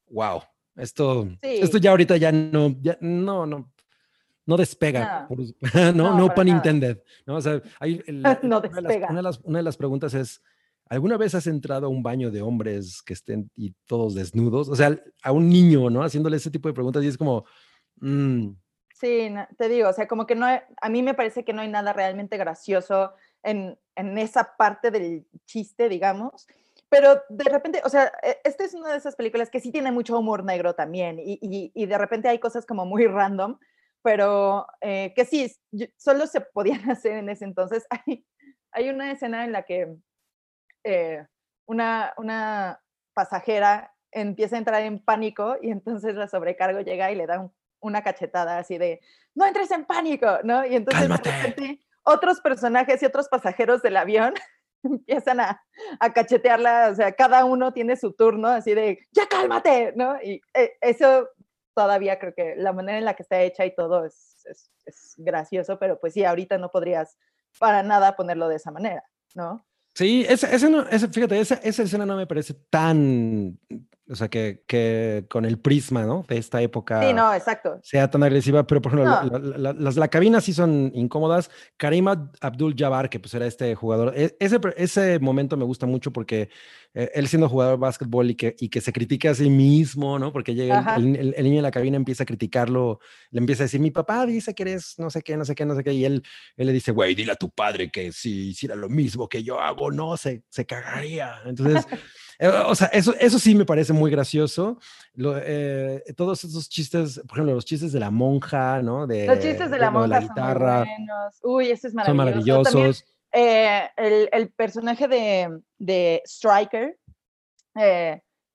wow, esto, esto ya ahorita ya no, ya, no, no, no despega. No, no, no, pun intended. ¿no? O sea, hay, no despega. una, de las, una de las preguntas es, ¿Alguna vez has entrado a un baño de hombres que estén y todos desnudos? O sea, a un niño, ¿no? Haciéndole ese tipo de preguntas y es como... Mm. Sí, te digo, o sea, como que no, a mí me parece que no hay nada realmente gracioso en, en esa parte del chiste, digamos. Pero de repente, o sea, e, esta es una de esas películas que sí tiene mucho humor negro también y, y, y de repente hay cosas como muy random, pero eh, que sí, solo se podían hacer en ese entonces. Hay, hay una escena en la que eh, una, una pasajera empieza a entrar en pánico y entonces la sobrecargo llega y le da una cachetada así de, no entres en pánico, ¿no? Y entonces otros personajes y otros pasajeros del avión empiezan a, a, cachetearla, o sea, cada uno tiene su turno así de, ya cálmate, ¿no? Y eh, eso todavía creo que la manera en la que está hecha y todo es, es, es gracioso, pero pues sí, ahorita no podrías para nada ponerlo de esa manera, ¿no? Sí, no, ese, fíjate, esa, esa escena no me parece tan, o sea, que, que con el prisma, ¿no? De esta época. Sí, no, exacto. Sea tan agresiva, pero por ejemplo, No. la, la- la- las la cabinas sí son incómodas. Karim Ab- Abdul Jabbar, que pues era este jugador, e- ese, ese momento me gusta mucho porque eh, él siendo jugador de básquetbol y que, y que se critica a sí mismo, ¿no? Porque llega el, el- el niño en la cabina empieza a criticarlo, le empieza a decir, mi papá dice que eres no sé qué, no sé qué, no sé qué, y él, él le dice, güey, dile a tu padre que si hiciera lo mismo que yo hago, no, se, se cagaría. Entonces, eh, o sea, eso, eso sí me parece muy gracioso. Lo, eh, todos esos chistes, por ejemplo, los chistes de la monja, ¿no? De, Los chistes de la monja guitarra, son muy buenos. Uy, ese es son maravilloso. También, maravillosos. eh, el, el personaje de, de Striker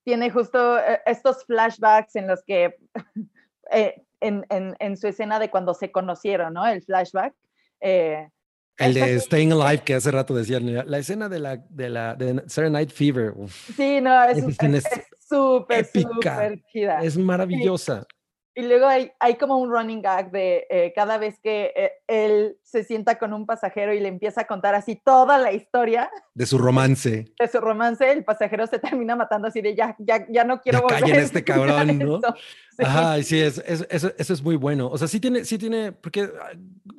tiene justo estos flashbacks en los que, en, en- en su escena de cuando se conocieron, ¿no? El flashback. eh, El de Staying Alive, que hace rato decían, la, escena de la, de la de Saturday Night Fever, uf, sí, no, es súper, súper chida. es maravillosa. Y luego hay, hay como un running gag de eh, cada vez que eh, él se sienta con un pasajero y le empieza a contar así toda la historia De su romance. de su romance, el pasajero se termina matando así de ya, ya, ya no quiero Ya volver. callen este cabrón, ¿no? eso". Sí. Ajá, sí, es, es- eso, eso es muy bueno. O sea, sí tiene, sí tiene, porque ah,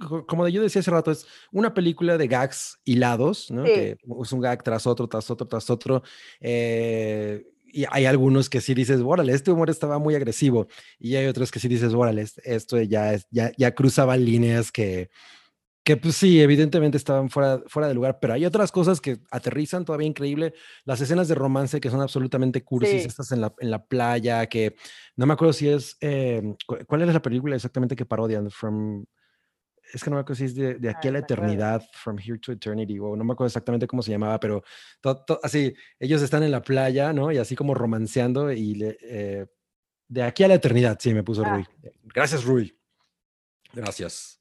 co- como yo decía hace rato, es una película de gags hilados, ¿no? Sí. Que es un gag tras otro, tras otro, tras otro. eh, y hay algunos que sí dices, órale, este humor estaba muy agresivo. Y hay otros que sí dices, órale, est- esto ya, es, ya, ya cruzaba líneas que, que pues sí, evidentemente estaban fuera, fuera de lugar, pero hay otras cosas que aterrizan todavía increíble. Las escenas de romance que son absolutamente cursis, Sí. estas en la, en la playa, que no me acuerdo si es, eh, cu- ¿cuál es la película exactamente que parodian? From, es que no me acuerdo si es de, de aquí a Ay, la acuerdo. eternidad, From Here to Eternity, o no me acuerdo exactamente cómo se llamaba, pero to- to- así, ellos están en la playa, ¿no? Y así como romanceando y le, eh, de aquí a la eternidad, sí, me puso Ah. Rui. Gracias, Rui. Gracias.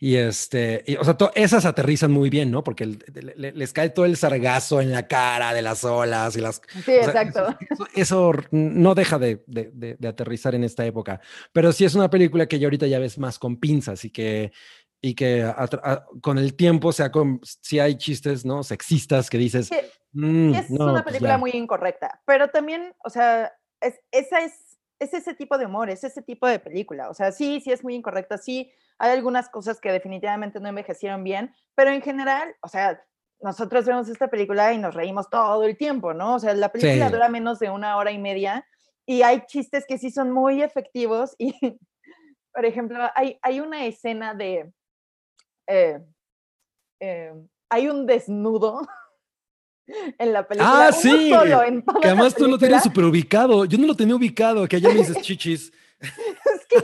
Y este, y, o sea, esas aterrizan muy bien, ¿no? Porque el- le- le- les cae todo el sargazo en la cara de las olas y las. Sí, o sea, exacto. Eso, eso r- no deja de, de- de- de aterrizar en esta época. Pero sí es una película que ya ahorita ya ves más con pinzas y que, y que a- a- con el tiempo, sea, con, si hay chistes, ¿no? Sexistas que dices. Sí, "Mm, es no, una pues película ya". muy incorrecta, pero también, o sea, es, esa es, es ese tipo de humor, es ese tipo de película. O sea, sí, sí es muy incorrecta, sí hay algunas cosas que definitivamente no envejecieron bien, pero en general, o sea, nosotros vemos esta película y nos reímos todo el tiempo, ¿no? O sea, la película Sí. dura menos de una hora y media y hay chistes que sí son muy efectivos y, por ejemplo, hay, hay una escena de... eh, eh, hay un desnudo en la película. Ah, uno sí, solo en toda Que además tú lo película. súper ubicado. Yo no lo tenía ubicado, que allá me dices chichis. Es que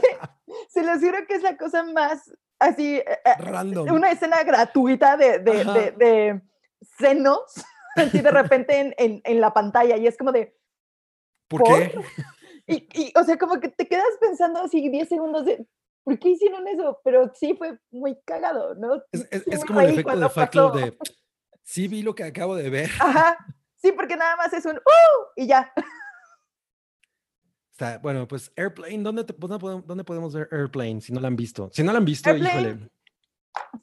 se los juro que es la cosa más así, eh, eh, Random. una escena gratuita de, de, de- de senos, así de repente en, en- en la pantalla, y es como de, ¿Por ¿por? qué? y, y, o sea, como que te quedas pensando así 10 segundos de, ¿por qué hicieron eso? Pero sí fue muy cagado, ¿no? Es, es- es como el efecto de pasó. de sí vi lo que acabo de ver. Ajá, sí, porque nada más es un, ¡uh! Y ya. Está- bueno, pues Airplane, ¿dónde, te- podemos, dónde podemos ver Airplane si no la han visto? Si no la han visto, Airplane, híjole.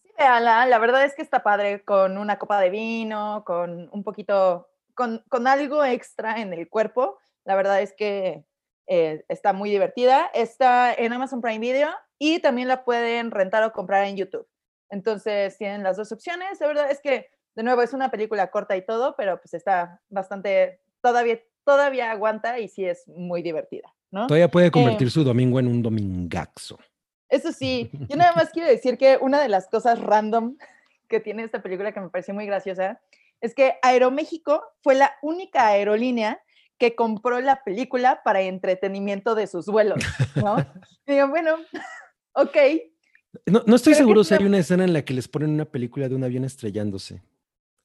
Sí, véanla, la verdad es que está padre con una copa de vino, con un poquito, con, con algo extra en el cuerpo. La verdad es que eh, está muy divertida. Está en Amazon Prime Video y también la pueden rentar o comprar en YouTube. Entonces tienen las dos opciones. La verdad es que, de nuevo, es una película corta y todo, pero pues está bastante, todavía, todavía aguanta y sí es muy divertida, ¿no? Todavía puede convertir su domingo en un domingaxo. Eso sí, yo nada más quiero decir que una de las cosas random que tiene esta película que me pareció muy graciosa es que Aeroméxico fue la única aerolínea que compró la película para entretenimiento de sus vuelos, ¿no? Y digo, bueno, ok, No, no estoy Pero seguro si hay una escena en la que les ponen una película de un avión estrellándose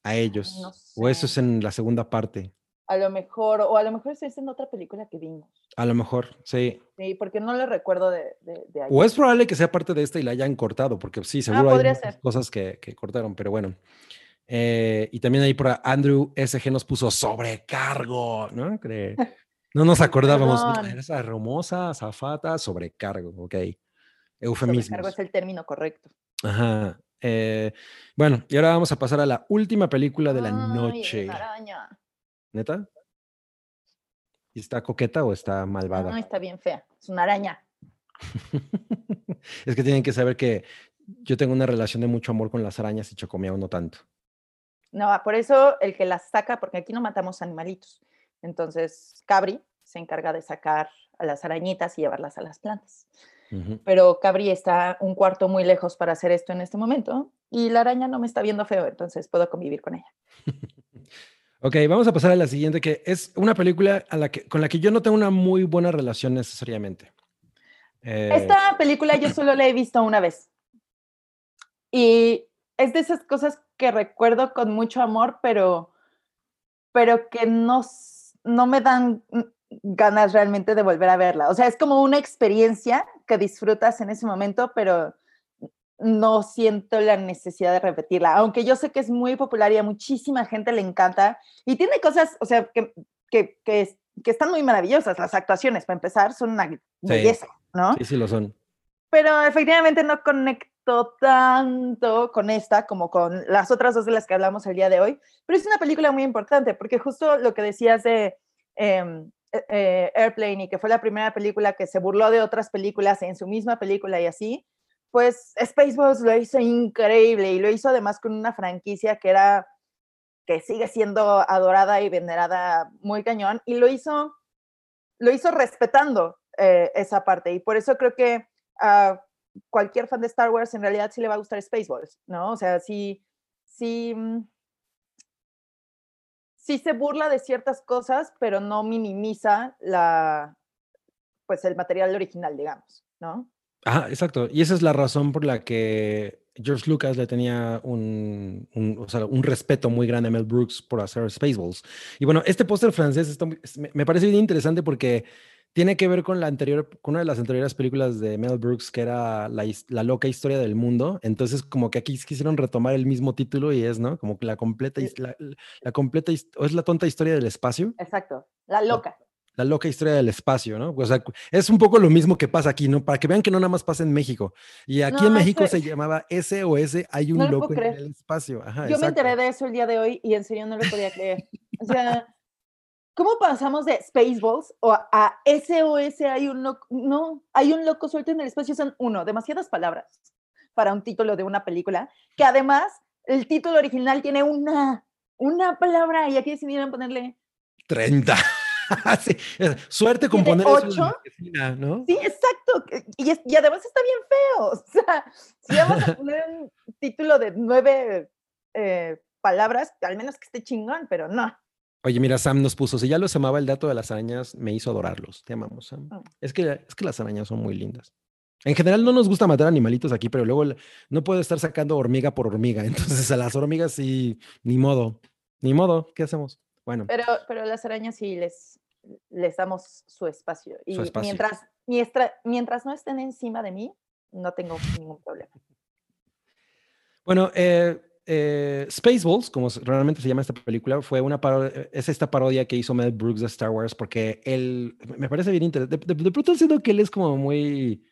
a ellos. no O eso es en la segunda parte. A lo mejor, o a lo mejor es en otra película que vimos, A lo mejor, sí. sí, porque no le recuerdo de, de, de ahí. O es probable que sea parte de esta y la hayan cortado, porque sí, seguro hay Ah, muchas ser. cosas que, que cortaron, pero bueno. Eh, y también ahí por Andrew SG nos puso sobrecargo, ¿no? Que, No nos acordábamos. Esa hermosa zafata sobrecargo, ok. Sobrecargo Eufemismos. es el término correcto. Ajá. eh, bueno, y ahora vamos a pasar a la última película de la Ay, noche. una araña. ¿Neta? ¿Y está coqueta o está malvada? Ay, está bien fea. Es una araña. es que tienen que saber que yo tengo una relación de mucho amor con las arañas y Chocomiao no tanto. No, por eso el que las saca, porque aquí no matamos animalitos. Entonces, Cabri se encarga de sacar a las arañitas y llevarlas a las plantas. Pero Cabri está un cuarto muy lejos para hacer esto en este momento y la araña no me está viendo feo, entonces puedo convivir con ella. Ok, vamos a pasar a la siguiente, que es una película a la que, con la que yo no tengo una muy buena relación necesariamente. Eh, Esta película yo solo la he visto una vez. Y es de esas cosas que recuerdo con mucho amor, pero, pero que no, no me dan ganas realmente de volver a verla. O sea, es como una experiencia que disfrutas en ese momento, pero no siento la necesidad de repetirla. Aunque yo sé que es muy popular y a muchísima gente le encanta. Y tiene cosas, o sea, que, que, que, es- que están muy maravillosas. Las actuaciones, para empezar, son una belleza, ¿no? Sí, sí lo son. pero efectivamente no conecto tanto con esta como con las otras dos de las que hablamos el día de hoy, pero es una película muy importante porque justo lo que decías de em, eh, eh, Airplane y que fue la primera película que se burló de otras películas en su misma película y así, pues Spaceballs lo hizo increíble y lo hizo además con una franquicia que era que sigue siendo adorada y venerada muy cañón y lo hizo lo hizo respetando eh, esa parte y por eso creo que a cualquier fan de Star Wars en realidad sí le va a gustar Spaceballs, ¿no? O sea, sí, sí, mm, sí se burla de ciertas cosas, pero no minimiza la, pues el material original, digamos, ¿no? Ajá, exacto. Y esa es la razón por la que George Lucas le tenía un, un, o sea, un respeto muy grande a Mel Brooks por hacer Spaceballs. Y bueno, este póster francés está me, parece bien interesante porque tiene que ver con la anterior, con una de las anteriores películas de Mel Brooks, que era la, la loca historia del mundo. Entonces, como que aquí quisieron retomar el mismo título y es, ¿no? Como que la completa, la, la completa, o es la tonta historia del espacio. Exacto, la loca. La loca historia del espacio, ¿no? O sea, es un poco lo mismo que pasa aquí, ¿no? Para que vean que no nada más pasa en México. Y aquí en No, México ese- se llamaba SOS, hay un No lo loco en el espacio. Ajá, Yo me exacto. enteré de eso el día de hoy y en serio no lo podía creer. O sea, ¿cómo pasamos de Spaceballs o a, a SOS hay un loco? No, hay un loco suelto en el espacio. Son uno, demasiadas palabras para un título de una película, que además el título original tiene una, una palabra y aquí decidieron ponerle 30. Sí, Suerte con ¿Tiene poner eso en la ocho? marquesina, ¿no? Sí, exacto. Y, es- y además está bien feo. O sea, si vamos a poner un título de nueve eh, palabras, al menos que esté chingón, pero no. Oye, mira, Sam nos puso, si ya los amaba el dato de las arañas, me hizo adorarlos. Te amamos, Sam. Mm. Es que, es que las arañas son muy lindas. En general no nos gusta matar animalitos aquí, pero luego no puedo estar sacando hormiga por hormiga. Entonces a las hormigas sí, ni modo, ni modo, ¿qué hacemos? Bueno, Pero, pero las arañas sí les, les damos su espacio. Y espacio. Mientras, mientras, mientras no estén encima de mí, no tengo ningún problema. Bueno, eh, eh, Spaceballs, como realmente se llama esta película, fue una es esta parodia que hizo Mel Brooks de Star Wars, porque él, me parece bien interesante. De, de- de pronto siento que él es como muy...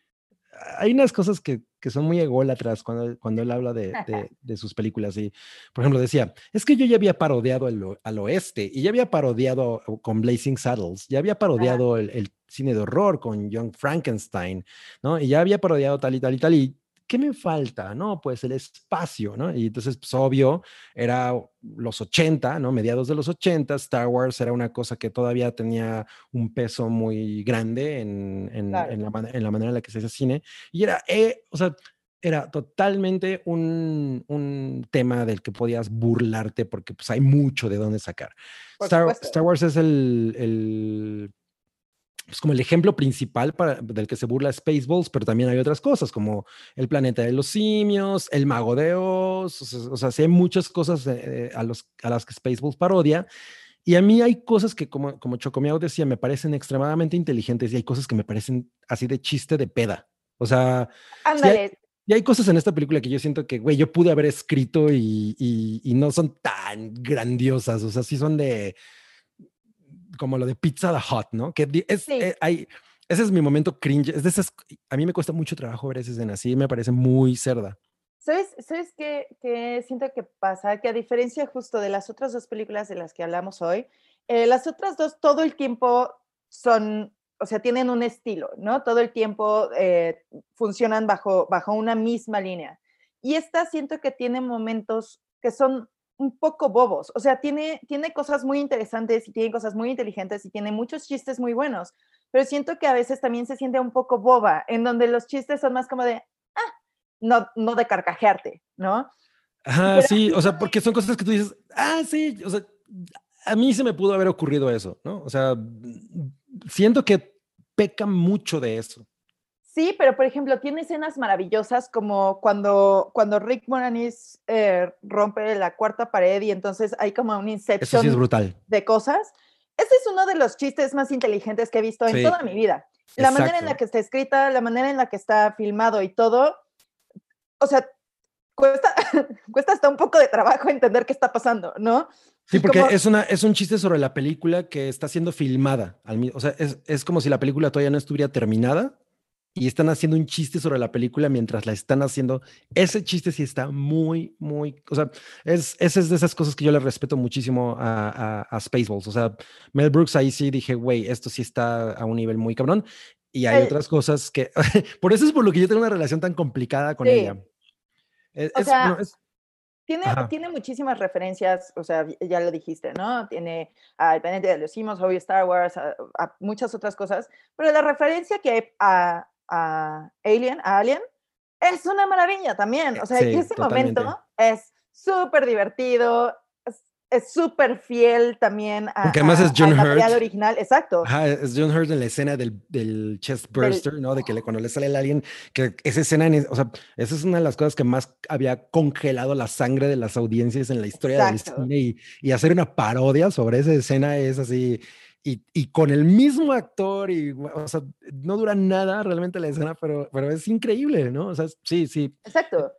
Hay unas cosas que, que son muy ególatras cuando, cuando él habla de, de- de sus películas. Y, por ejemplo, decía, es que yo ya había parodiado al, oeste y ya había parodiado con Blazing Saddles, ya había parodiado el, el cine de horror con Young Frankenstein, ¿no? Y ya había parodiado tal y tal y tal. Y ¿qué me falta? No, pues el espacio, ¿no? Y entonces, pues obvio, era los 80, ¿no? Mediados de los 80, Star Wars era una cosa que todavía tenía un peso muy grande en, en- Claro. en la, en la manera en la que se hace cine. Y era, eh, o sea, era totalmente un, un tema del que podías burlarte porque pues hay mucho de dónde sacar. Star. Star Wars es el, el- pues como el ejemplo principal para, del que se burla Spaceballs, pero también hay otras cosas como el planeta de los simios, el mago de Oz, o sea, o sea, sí hay muchas cosas eh, a, los, a las que Spaceballs parodia. Y a mí hay cosas que, como, como Chocomiao decía, me parecen extremadamente inteligentes y hay cosas que me parecen así de chiste de peda. O sea, Ándale, y hay cosas en esta película que yo siento que, güey, yo pude haber escrito y, y- y no son tan grandiosas. O sea, sí son de como lo de Pizza the Hut, ¿no? Que es, Sí. eh, hay, ese es mi momento cringe. Es de esas, a mí me cuesta mucho trabajo ver esa escena, así me parece muy cerda. ¿Sabes, ¿sabes qué, qué siento que pasa? Que a diferencia justo de las otras dos películas de las que hablamos hoy, eh, las otras dos todo el tiempo son, o sea, tienen un estilo, ¿no? Todo el tiempo eh, funcionan bajo, bajo una misma línea. Y esta siento que tiene momentos que son un poco bobos, o sea, tiene, tiene cosas muy interesantes y tiene cosas muy inteligentes y tiene muchos chistes muy buenos, pero siento que a veces también se siente un poco boba, en donde los chistes son más como de, ah, no, no de carcajearte, ¿no? Ajá, Pero sí, o sea, porque son cosas que tú dices, ah, sí, o sea, a mí se me pudo haber ocurrido eso, ¿no? O sea, siento que peca mucho de eso. Sí, pero por ejemplo, tiene escenas maravillosas como cuando, cuando Rick Moranis eh, rompe la cuarta pared y entonces hay como un Eso sí es inception brutal. de cosas. Ese es uno de los chistes más inteligentes que he visto en Sí. toda mi vida. La manera en la Exacto. que está escrita, la manera en la que está filmado y todo. O sea, cuesta, cuesta hasta un poco de trabajo entender qué está pasando, ¿no? Sí, porque como- es, una, es un chiste sobre la película que está siendo filmada. Al, o sea, es, es como si la película todavía no estuviera terminada y están haciendo un chiste sobre la película mientras la están haciendo. Ese chiste sí está muy, muy. O sea, es, esa es de esas cosas que yo le respeto muchísimo a, a, a Spaceballs. O sea, Mel Brooks ahí sí dije, güey, esto sí está a un nivel muy cabrón. Y hay El- otras cosas que. por eso es por lo que yo tengo una relación tan complicada con Sí. ella. Es, O es- sea, bueno, es- Tiene, Ajá. tiene muchísimas referencias, o sea, ya lo dijiste, ¿no? Tiene a El Planeta de los Simios, obvio Star Wars, a, a muchas otras cosas, pero la referencia que a, a Alien, a Alien, es una maravilla también. O sea, Sí, ese totalmente. momento es súper divertido, es- súper fiel también a, Porque además a- es John al material Hurt. original, exacto. Ajá, es John Hurt en la escena del, del chest burster, ¿no? De que le, cuando le sale el alien, que esa escena, en es- o sea, esa es una de las cosas que más había congelado la sangre de las audiencias en la historia Exacto. del cine y, y hacer una parodia sobre esa escena es así, y, y con el mismo actor, y, o sea, no dura nada realmente la escena, pero, pero es increíble, ¿no? O sea, sí, sí, Exacto.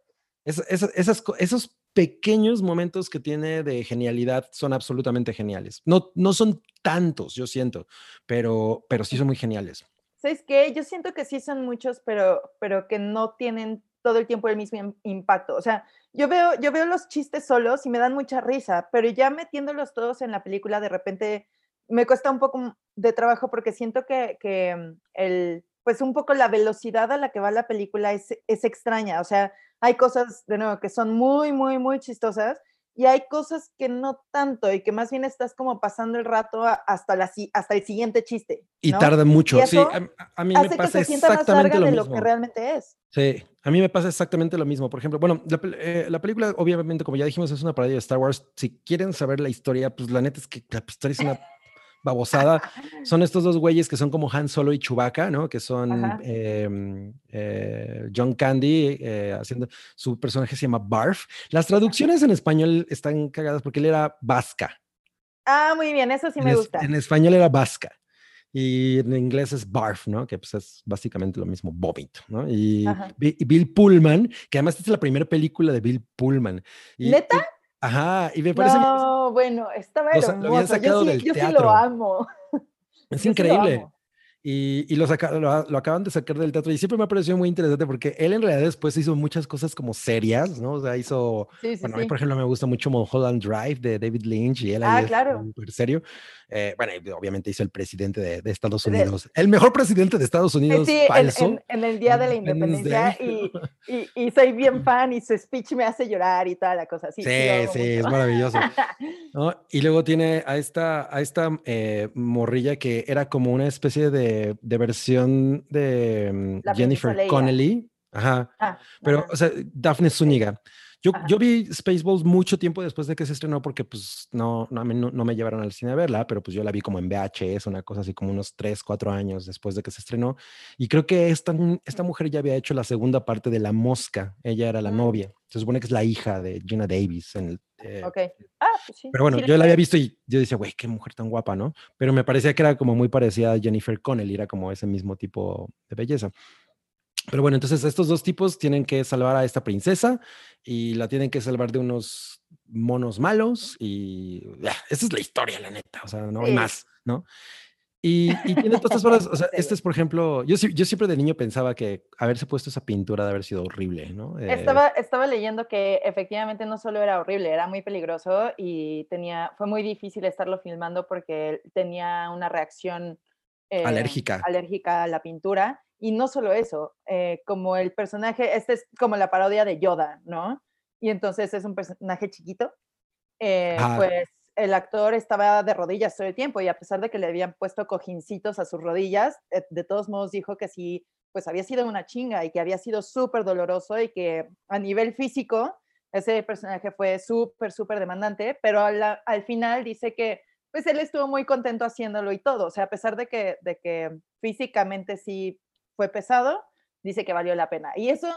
es- es- esas, esos pequeños momentos que tiene de genialidad son absolutamente geniales. No, no son tantos, yo siento, pero, pero sí son muy geniales. ¿Sabes qué? Yo siento que sí son muchos, pero, pero que no tienen todo el tiempo el mismo im- impacto. O sea, yo veo, yo veo los chistes solos y me dan mucha risa, pero ya metiéndolos todos en la película, de repente me cuesta un poco de trabajo porque siento que, que mm, el, pues un poco la velocidad a la que va la película es, es extraña. O sea, hay cosas, de nuevo, que son muy, muy, muy chistosas y hay cosas que no tanto y que más bien estás como pasando el rato hasta, la, hasta el siguiente chiste. Y ¿no? tarda mucho. Y Sí, a, a mí me hace que pasa se sienta más exactamente larga lo de mismo. lo que realmente es. Sí, a mí me pasa exactamente lo mismo. Por ejemplo, bueno, la, eh, la película, obviamente, como ya dijimos, es una parodia de Star Wars. Si quieren saber la historia, pues la neta es que la historia es una babosada. Son estos dos güeyes que son como Han Solo y Chewbacca, ¿no? Que son em, eh, John Candy eh, haciendo su personaje se llama Barf. Las traducciones en español están cagadas porque él era vasca. Ah, muy bien, eso sí En, me es- gusta. en español era vasca. Y en inglés es barf, ¿no? Que pues es básicamente lo mismo, vómito, ¿no? Y, Bill Pullman, que además esta es la primera película de Bill Pullman. Y, ¿Neta? y- ajá, y me parece, No, bueno, estaba hermoso. Yo sí, yo sí lo amo. es yo sí lo increíble. amo. Y, y lo, saca- lo, lo acaban de sacar del teatro y siempre me ha parecido muy interesante porque él en realidad después hizo muchas cosas como serias, ¿no? O sea, hizo, Sí, sí, bueno, a mí sí. por ejemplo me gusta mucho Mulholland Drive de David Lynch y él Ah, ahí es claro. súper serio. Eh, bueno, obviamente hizo el presidente de, de Estados De- Unidos, el mejor presidente de Estados Unidos Sí, en, falso. en- en el Día de la Independencia y, y, y soy bien fan y su speech me hace llorar y toda la cosa. Sí, Sí, sí, sí, es maravilloso. ¿no? Y luego tiene a esta, a esta eh, morrilla que era como una especie de, de versión de mm, La Jennifer. Connelly. Ajá. Ah, Pero, ajá. o sea, Daphne Zúñiga. Yo, Ajá. yo vi Spaceballs mucho tiempo después de que se estrenó porque pues no, no, no, no me llevaron al cine a verla, pero pues yo la vi como en VHS, una cosa así como unos 3, 4 años después de que se estrenó. Y creo que esta, esta mujer ya había hecho la segunda parte de La Mosca. Ella era la Mm. novia. Se supone que es la hija de Gina Davis. En el, eh, Ok. Ah, pues sí. pero bueno, sí yo la había visto y yo decía, güey, qué mujer tan guapa, ¿no? Pero me parecía que era como muy parecida a Jennifer Connelly, era como ese mismo tipo de belleza. Pero bueno, entonces estos dos tipos tienen que salvar a esta princesa y la tienen que salvar de unos monos malos y ya, esa es la historia, la neta, o sea, no hay Sí. más, ¿no? Y, y tiene todas estas horas, o sea, este es, por ejemplo, yo, yo siempre de niño pensaba que haberse puesto esa pintura de haber sido horrible, ¿no? Eh, Estaba, estaba leyendo que efectivamente no solo era horrible, era muy peligroso y tenía, fue muy difícil estarlo filmando porque tenía una reacción eh, Alérgica. alérgica a la pintura. Y no solo eso, eh, como el personaje, este es como la parodia de Yoda, ¿no? Y entonces es un personaje chiquito, eh, pues el actor estaba de rodillas todo el tiempo y a pesar de que le habían puesto cojincitos a sus rodillas, eh, de todos modos dijo que sí, pues había sido una chinga y que había sido súper doloroso y que a nivel físico ese personaje fue súper, súper demandante, pero a la- al final dice que pues él estuvo muy contento haciéndolo y todo, o sea, a pesar de que, de que físicamente sí fue pesado, dice que valió la pena. Y eso,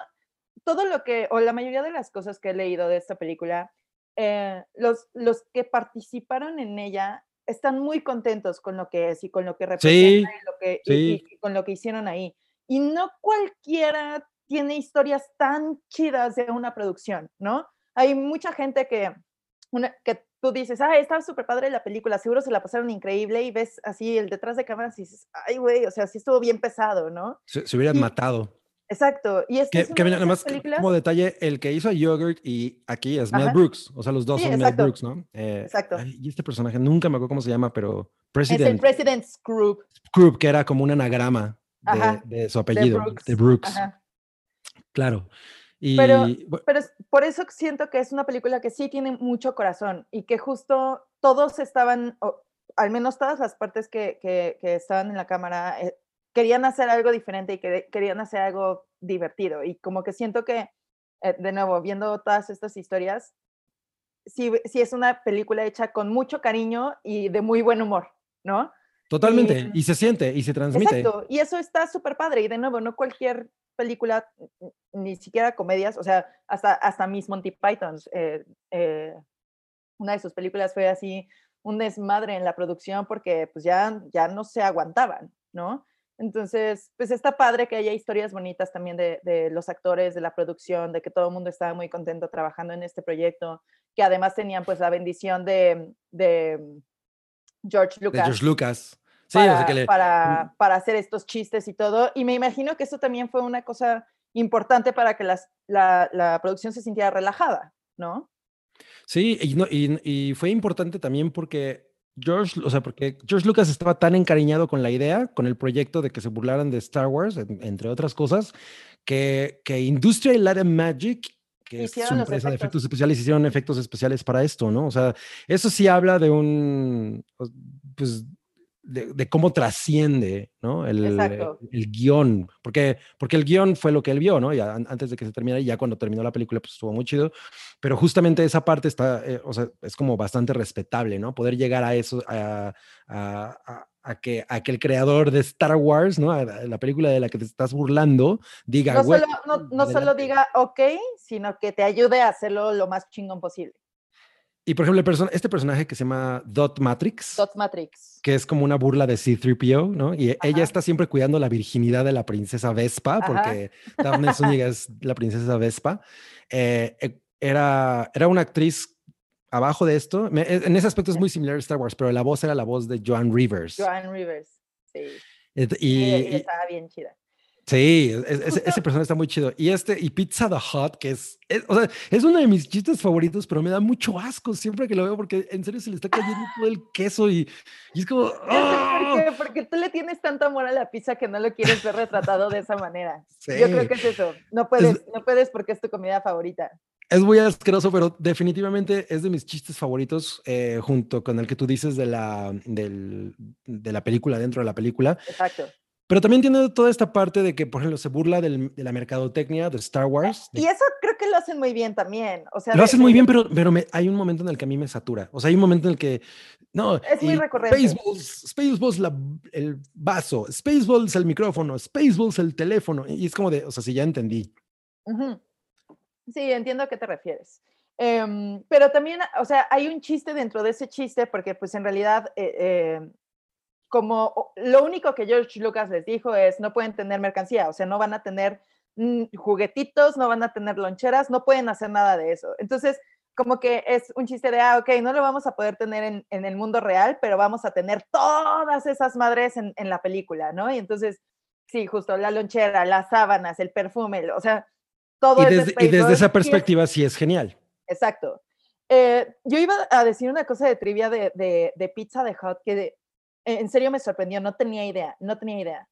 todo lo que, o la mayoría de las cosas que he leído de esta película, eh, los, los que participaron en ella están muy contentos con lo que es y con lo que representa y, lo que, y- sí. y con lo que hicieron ahí. Y no cualquiera tiene historias tan chidas de una producción, ¿no? Hay mucha gente que, una, que tú dices, ah, está súper padre la película, seguro se la pasaron increíble y ves así el detrás de cámaras y dices, ay, güey, o sea, sí estuvo bien pesado, ¿no? se, se hubieran y- matado. Exacto. Y esta Que, es que una mira, de nada esas más películas. como detalle, el que hizo a Yogurt y aquí es Mel Ajá. Brooks, o sea, los dos Sí, son Mel exacto. Brooks, ¿no? Eh, Exacto. ay, y este personaje, nunca me acuerdo cómo se llama, pero Es el President Group Group, que era como un anagrama de, de su de apellido, Brooks. de Brooks, Ajá. claro. Y Pero- Pero por eso siento que es una película que sí tiene mucho corazón y que justo todos estaban, o al menos todas las partes que, que- que estaban en la cámara, eh, querían hacer algo diferente y que querían hacer algo divertido. Y como que siento que, eh, de nuevo, viendo todas estas historias, sí, sí es una película hecha con mucho cariño y de muy buen humor, ¿no? Totalmente, y- y se siente y se transmite. Exacto, y eso está súper padre. Y de nuevo, no cualquier película, ni siquiera comedias, o sea, hasta, hasta Miss Monty Python, eh, eh, una de sus películas fue así un desmadre en la producción porque pues ya, ya no se aguantaban, ¿no? Entonces, pues está padre que haya historias bonitas también de, de los actores, de la producción, de que todo el mundo estaba muy contento trabajando en este proyecto, que además tenían pues la bendición de, de George De Lucas George Lucas. Sí, para, o sea que le, para, para hacer estos chistes y todo. Y me imagino que eso también fue una cosa importante para que las, la, la producción se sintiera relajada, ¿no? Sí, y, no- y- y fue importante también porque George, o sea, porque George Lucas estaba tan encariñado con la idea, con el proyecto de que se burlaran de Star Wars, en- entre otras cosas, que, que Industrial Light and Magic, que es los empresa de efectos. efectos especiales, hicieron efectos especiales para esto, ¿no? O sea, eso sí habla de un, pues, de, de cómo trasciende, ¿no? El, el guion, porque, porque el guion fue lo que él vio, ¿no? Ya an- antes de que se terminara y ya cuando terminó la película, pues estuvo muy chido, pero justamente esa parte está, eh, o sea, es como bastante respetable, ¿no? Poder llegar a eso, a, a- a- a que, a que el creador de Star Wars, ¿no? A la la película de la que te estás burlando, diga, No "Güey, solo, no, no solo adelante". diga ok, sino que te ayude a hacerlo lo más chingón posible. Y por ejemplo, el perso- este personaje que se llama Dot Matrix, Dot Matrix. que es como una burla de C-3PO, ¿no? Y ella Ajá. está siempre cuidando la virginidad de la princesa Vespa, Ajá. porque Daphne Zúñiga es la princesa Vespa. Eh, eh, era, era una actriz abajo de esto. me- e, en ese aspecto es muy similar a Star Wars, pero la voz era la voz de Joan Rivers. Joan Rivers. Sí. Y, Y, y y- estaba bien chida. Sí, es- es- ese, personaje está muy chido. Y este, y Pizza the Hut, que es, es- o sea, es uno de mis chistes favoritos, pero me da mucho asco siempre que lo veo porque en serio se le está cayendo todo el queso y, y es como... Ya sé ¡ah! Porque tú le tienes tanto amor a la pizza que no lo quieres ver retratado de esa manera. Yo creo Sí. que es eso. No puedes, no puedes porque es tu comida favorita. Es muy asqueroso, pero definitivamente es de mis chistes favoritos, eh, junto con el que tú dices de la, del- de la película dentro de la película. Exacto. Pero también tiene toda esta parte de que, por ejemplo, se burla del- de la mercadotecnia de Star Wars. de- Y eso creo que lo hacen muy bien también. O sea, lo de- hacen muy bien, pero, pero me- hay un momento en el que a mí me satura. O sea, hay un momento en el que. No, Es muy recurrente. Spaceballs, Spaceballs la- el vaso, Spaceballs el micrófono, Spaceballs el teléfono. Y es como de, o sea, sí, ya entendí. Ujú. Sí, entiendo a qué te refieres. Em, pero también, o sea, hay un chiste dentro de ese chiste porque pues en realidad eh, eh, como lo único que George Lucas les dijo es no pueden tener mercancía, o sea, no van a tener mm, juguetitos, no van a tener loncheras, no pueden hacer nada de eso. Entonces, como que es un chiste de, ah, ok, no lo vamos a poder tener en, en el mundo real, pero vamos a tener todas esas madres en, en, la película, ¿no? Y entonces, sí, justo la lonchera, las sábanas, el perfume, o sea, todo y desde, y desde esa perspectiva sí es, genial. Exacto. Eh, yo iba a decir una cosa de trivia de, de, de Pizza de Hot que en serio me sorprendió, no tenía idea, no tenía idea.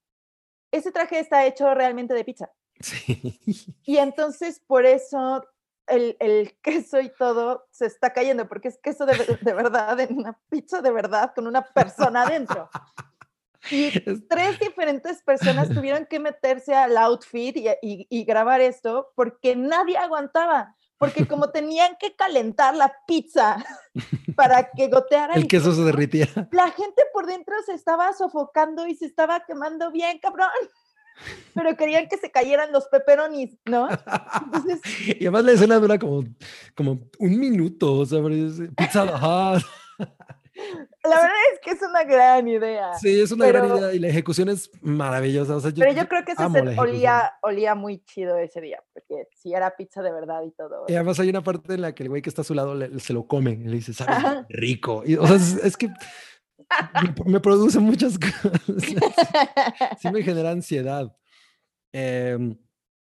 Ese traje está hecho realmente de pizza. Sí. Y entonces por eso el, el, queso y todo se está cayendo, porque es queso de, de, verdad, en una pizza de verdad, con una persona adentro. Y tres diferentes personas tuvieron que meterse al outfit y, y, y, grabar esto porque nadie aguantaba. Porque como tenían que calentar la pizza para que goteara el, el queso, se derritía. La gente por dentro se estaba sofocando y se estaba quemando bien, cabrón pero querían que se cayeran los pepperonis, ¿no? Entonces, y además la escena dura como, como un minuto, sea, pizza. La verdad es que es una gran idea. Sí, es una pero, gran idea y la ejecución es maravillosa. O sea, yo, pero yo creo que ese se olía, olía muy chido ese día, porque si era pizza de verdad y todo. Y además hay una parte en la que el güey que está a su lado le, se lo come y le dice, sabe rico. Y, o sea, es, es que me produce muchas cosas. Sí me genera ansiedad. Eh,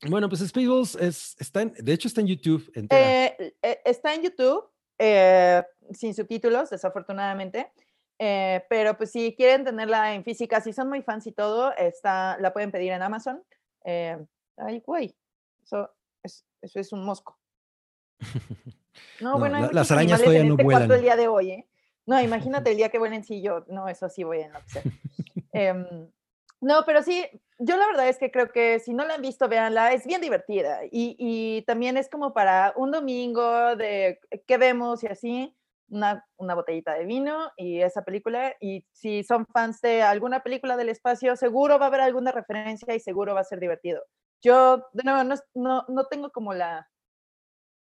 bueno, pues Spaceballs es, está en, de hecho está en YouTube. Eh, eh, está en YouTube, eh, sin subtítulos, desafortunadamente. Eh, pero pues si quieren tenerla en física, si son muy fans y todo, está, la pueden pedir en Amazon. ay, güey, eso es, eso es un mosco. No, no bueno, la, las arañas todavía no este vuelan. el día de hoy, ¿eh? No, imagínate el día que vuelen, sí, yo, no, eso sí voy a enloquecer. eh, no, pero sí, yo la verdad es que creo que si no la han visto, véanla, es bien divertida y, y también es como para un domingo de qué vemos y así, una, una, botellita de vino y esa película. Y si son fans de alguna película del espacio, seguro va a haber alguna referencia y seguro va a ser divertido. Yo, de nuevo, no, no, no tengo como la,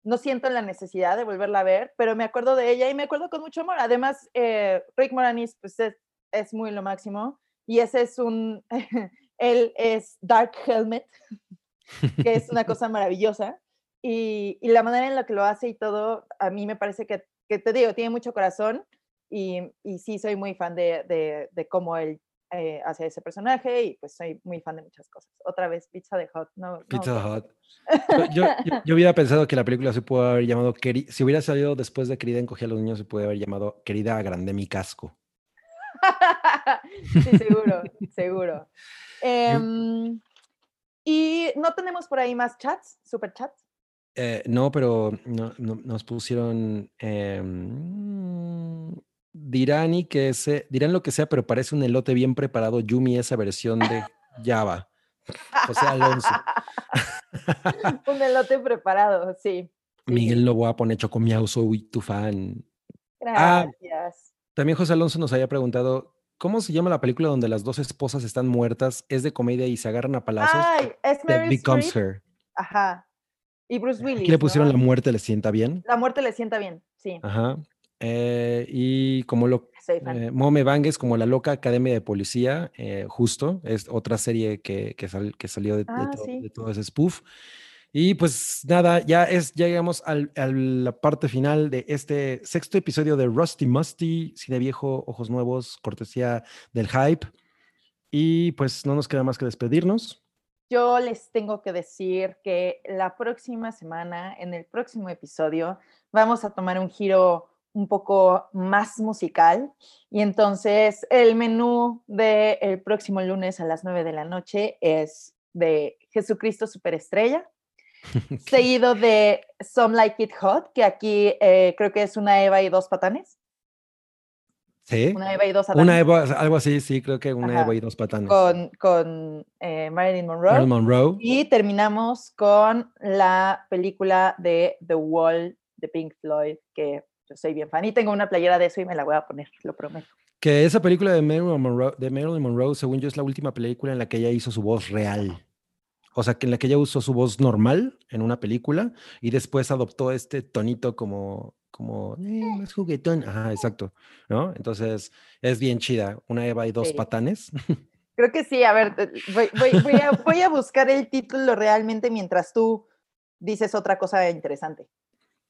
no siento la necesidad de volverla a ver, pero me acuerdo de ella y me acuerdo con mucho amor. Además, eh, Rick Moranis pues es, es, muy lo máximo y ese es un, él es Dark Helmet, que es una cosa maravillosa y, y, la manera en la que lo hace y todo, a mí me parece que, que te digo, tiene mucho corazón y, y sí soy muy fan de, de, de cómo él eh, hacia ese personaje y pues soy muy fan de muchas cosas. Otra vez, Pizza de Hot. No, Pizza no, Hot. Yo, yo, yo, hubiera pensado que la película se puede haber llamado, si hubiera salido después de Querida encogía a los niños, se puede haber llamado Querida agrandé mi casco. sí, seguro, seguro. Eh, y no tenemos por ahí más chats, super chats. Eh, no, pero no, no, nos pusieron... Eh, dirán y que se, dirán lo que sea, pero parece un elote bien preparado, Yumi, esa versión de Java. José Alonso. un elote preparado, sí. Miguel Loboa pone Chocomiao, soy tu fan. Ah, Gracias. Ah, también José Alonso nos había preguntado, ¿cómo se llama la película donde las dos esposas están muertas? Es de comedia y se agarran a palazos. Ay, es Mary Becomes Her. Ajá. Y Bruce Willis. Aquí le pusieron ¿no? La muerte le sienta bien. La muerte le sienta bien, sí. Ajá. Eh, y como lo eh, Mome Bangues, como la loca Academia de Policía, eh, justo, es otra serie que, que, sal, que salió de, ah, de, to, sí. de, todo ese spoof. Y pues nada, ya, es, ya llegamos al, a la parte final de este sexto episodio de Rusty Musty, Cine Viejo, Ojos Nuevos, cortesía del hype. Y pues no nos queda más que despedirnos. Yo les tengo que decir que la próxima semana, en el próximo episodio, vamos a tomar un giro un poco más musical. Y entonces el menú del el próximo lunes a las 9 de la noche es de Jesucristo Superestrella, seguido de Some Like It Hot, que aquí eh, creo que es una Eva y dos patanes. Sí. Una Eva y dos patanes. Una Eva, algo así, sí, creo que una Ajá. Eva y dos patanes. Con, con eh, Marilyn Monroe. Marilyn Monroe. Y terminamos con la película de The Wall de Pink Floyd, que yo soy bien fan y tengo una playera de eso y me la voy a poner, lo prometo. Que esa película de Marilyn Monroe, de Marilyn Monroe, según yo, es la última película en la que ella hizo su voz real. O sea, que en la que ella usó su voz normal en una película y después adoptó este tonito como, como, eh, más juguetón. Ajá, exacto. ¿No? Entonces, es bien chida. Una Eva y dos Sí. patanes. Creo que sí, a ver, voy, voy- voy a, voy a buscar el título realmente mientras tú dices otra cosa interesante.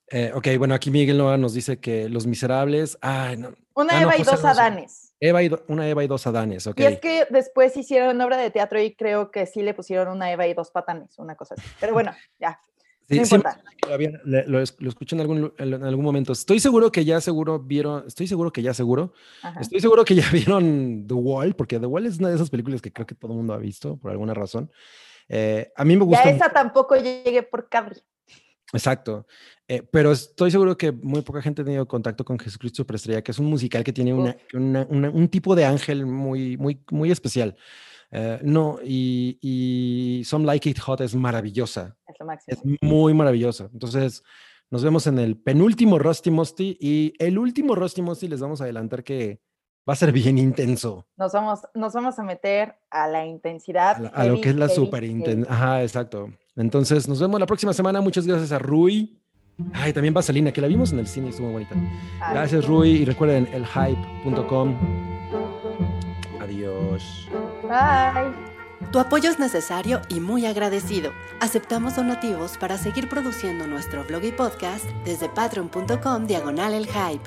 Eh, ok, bueno, aquí Miguel Nova nos dice que Los Miserables. Ay, no. Una Ah, no, Eva y dos. Adanes. Eva y do- una Eva y dos Adanes, ok. Y es que después hicieron obra de teatro y creo que sí le pusieron una Eva y dos patanes, una cosa así. Pero bueno, ya. Sí, no sí lo, lo lo escuché en algún, en algún momento. Estoy seguro que ya seguro vieron, estoy seguro que ya seguro, Ajá. estoy seguro que ya vieron The Wall, porque The Wall es una de esas películas que creo que todo el mundo ha visto por alguna razón. Eh, a mí me Ya gusta. esa tampoco llegué por cable. Exacto. Eh, pero estoy seguro que muy poca gente ha tenido contacto con Jesucristo Superestrella, que es un musical que tiene una, una- una- un tipo de ángel muy, muy, muy especial. Eh, no, y, y Some Like It Hot es maravillosa. Es lo Es máximo. muy maravillosa. Entonces, nos vemos en el penúltimo Rusty Musty y el último Rusty Musty les vamos a adelantar que va a ser bien intenso. Nos vamos, nos vamos a meter a la intensidad. A, la- a lo que es la super intensa. Ajá, exacto. Entonces, nos vemos la próxima semana. Muchas gracias a Rui. Ay, también Vaselina, que la vimos en el cine y estuvo bonita. Gracias, Rui. Y recuerden, elhype.com. Adiós. Bye. Tu apoyo es necesario y muy agradecido. Aceptamos donativos para seguir produciendo nuestro blog y podcast desde patreon.com diagonal el hype.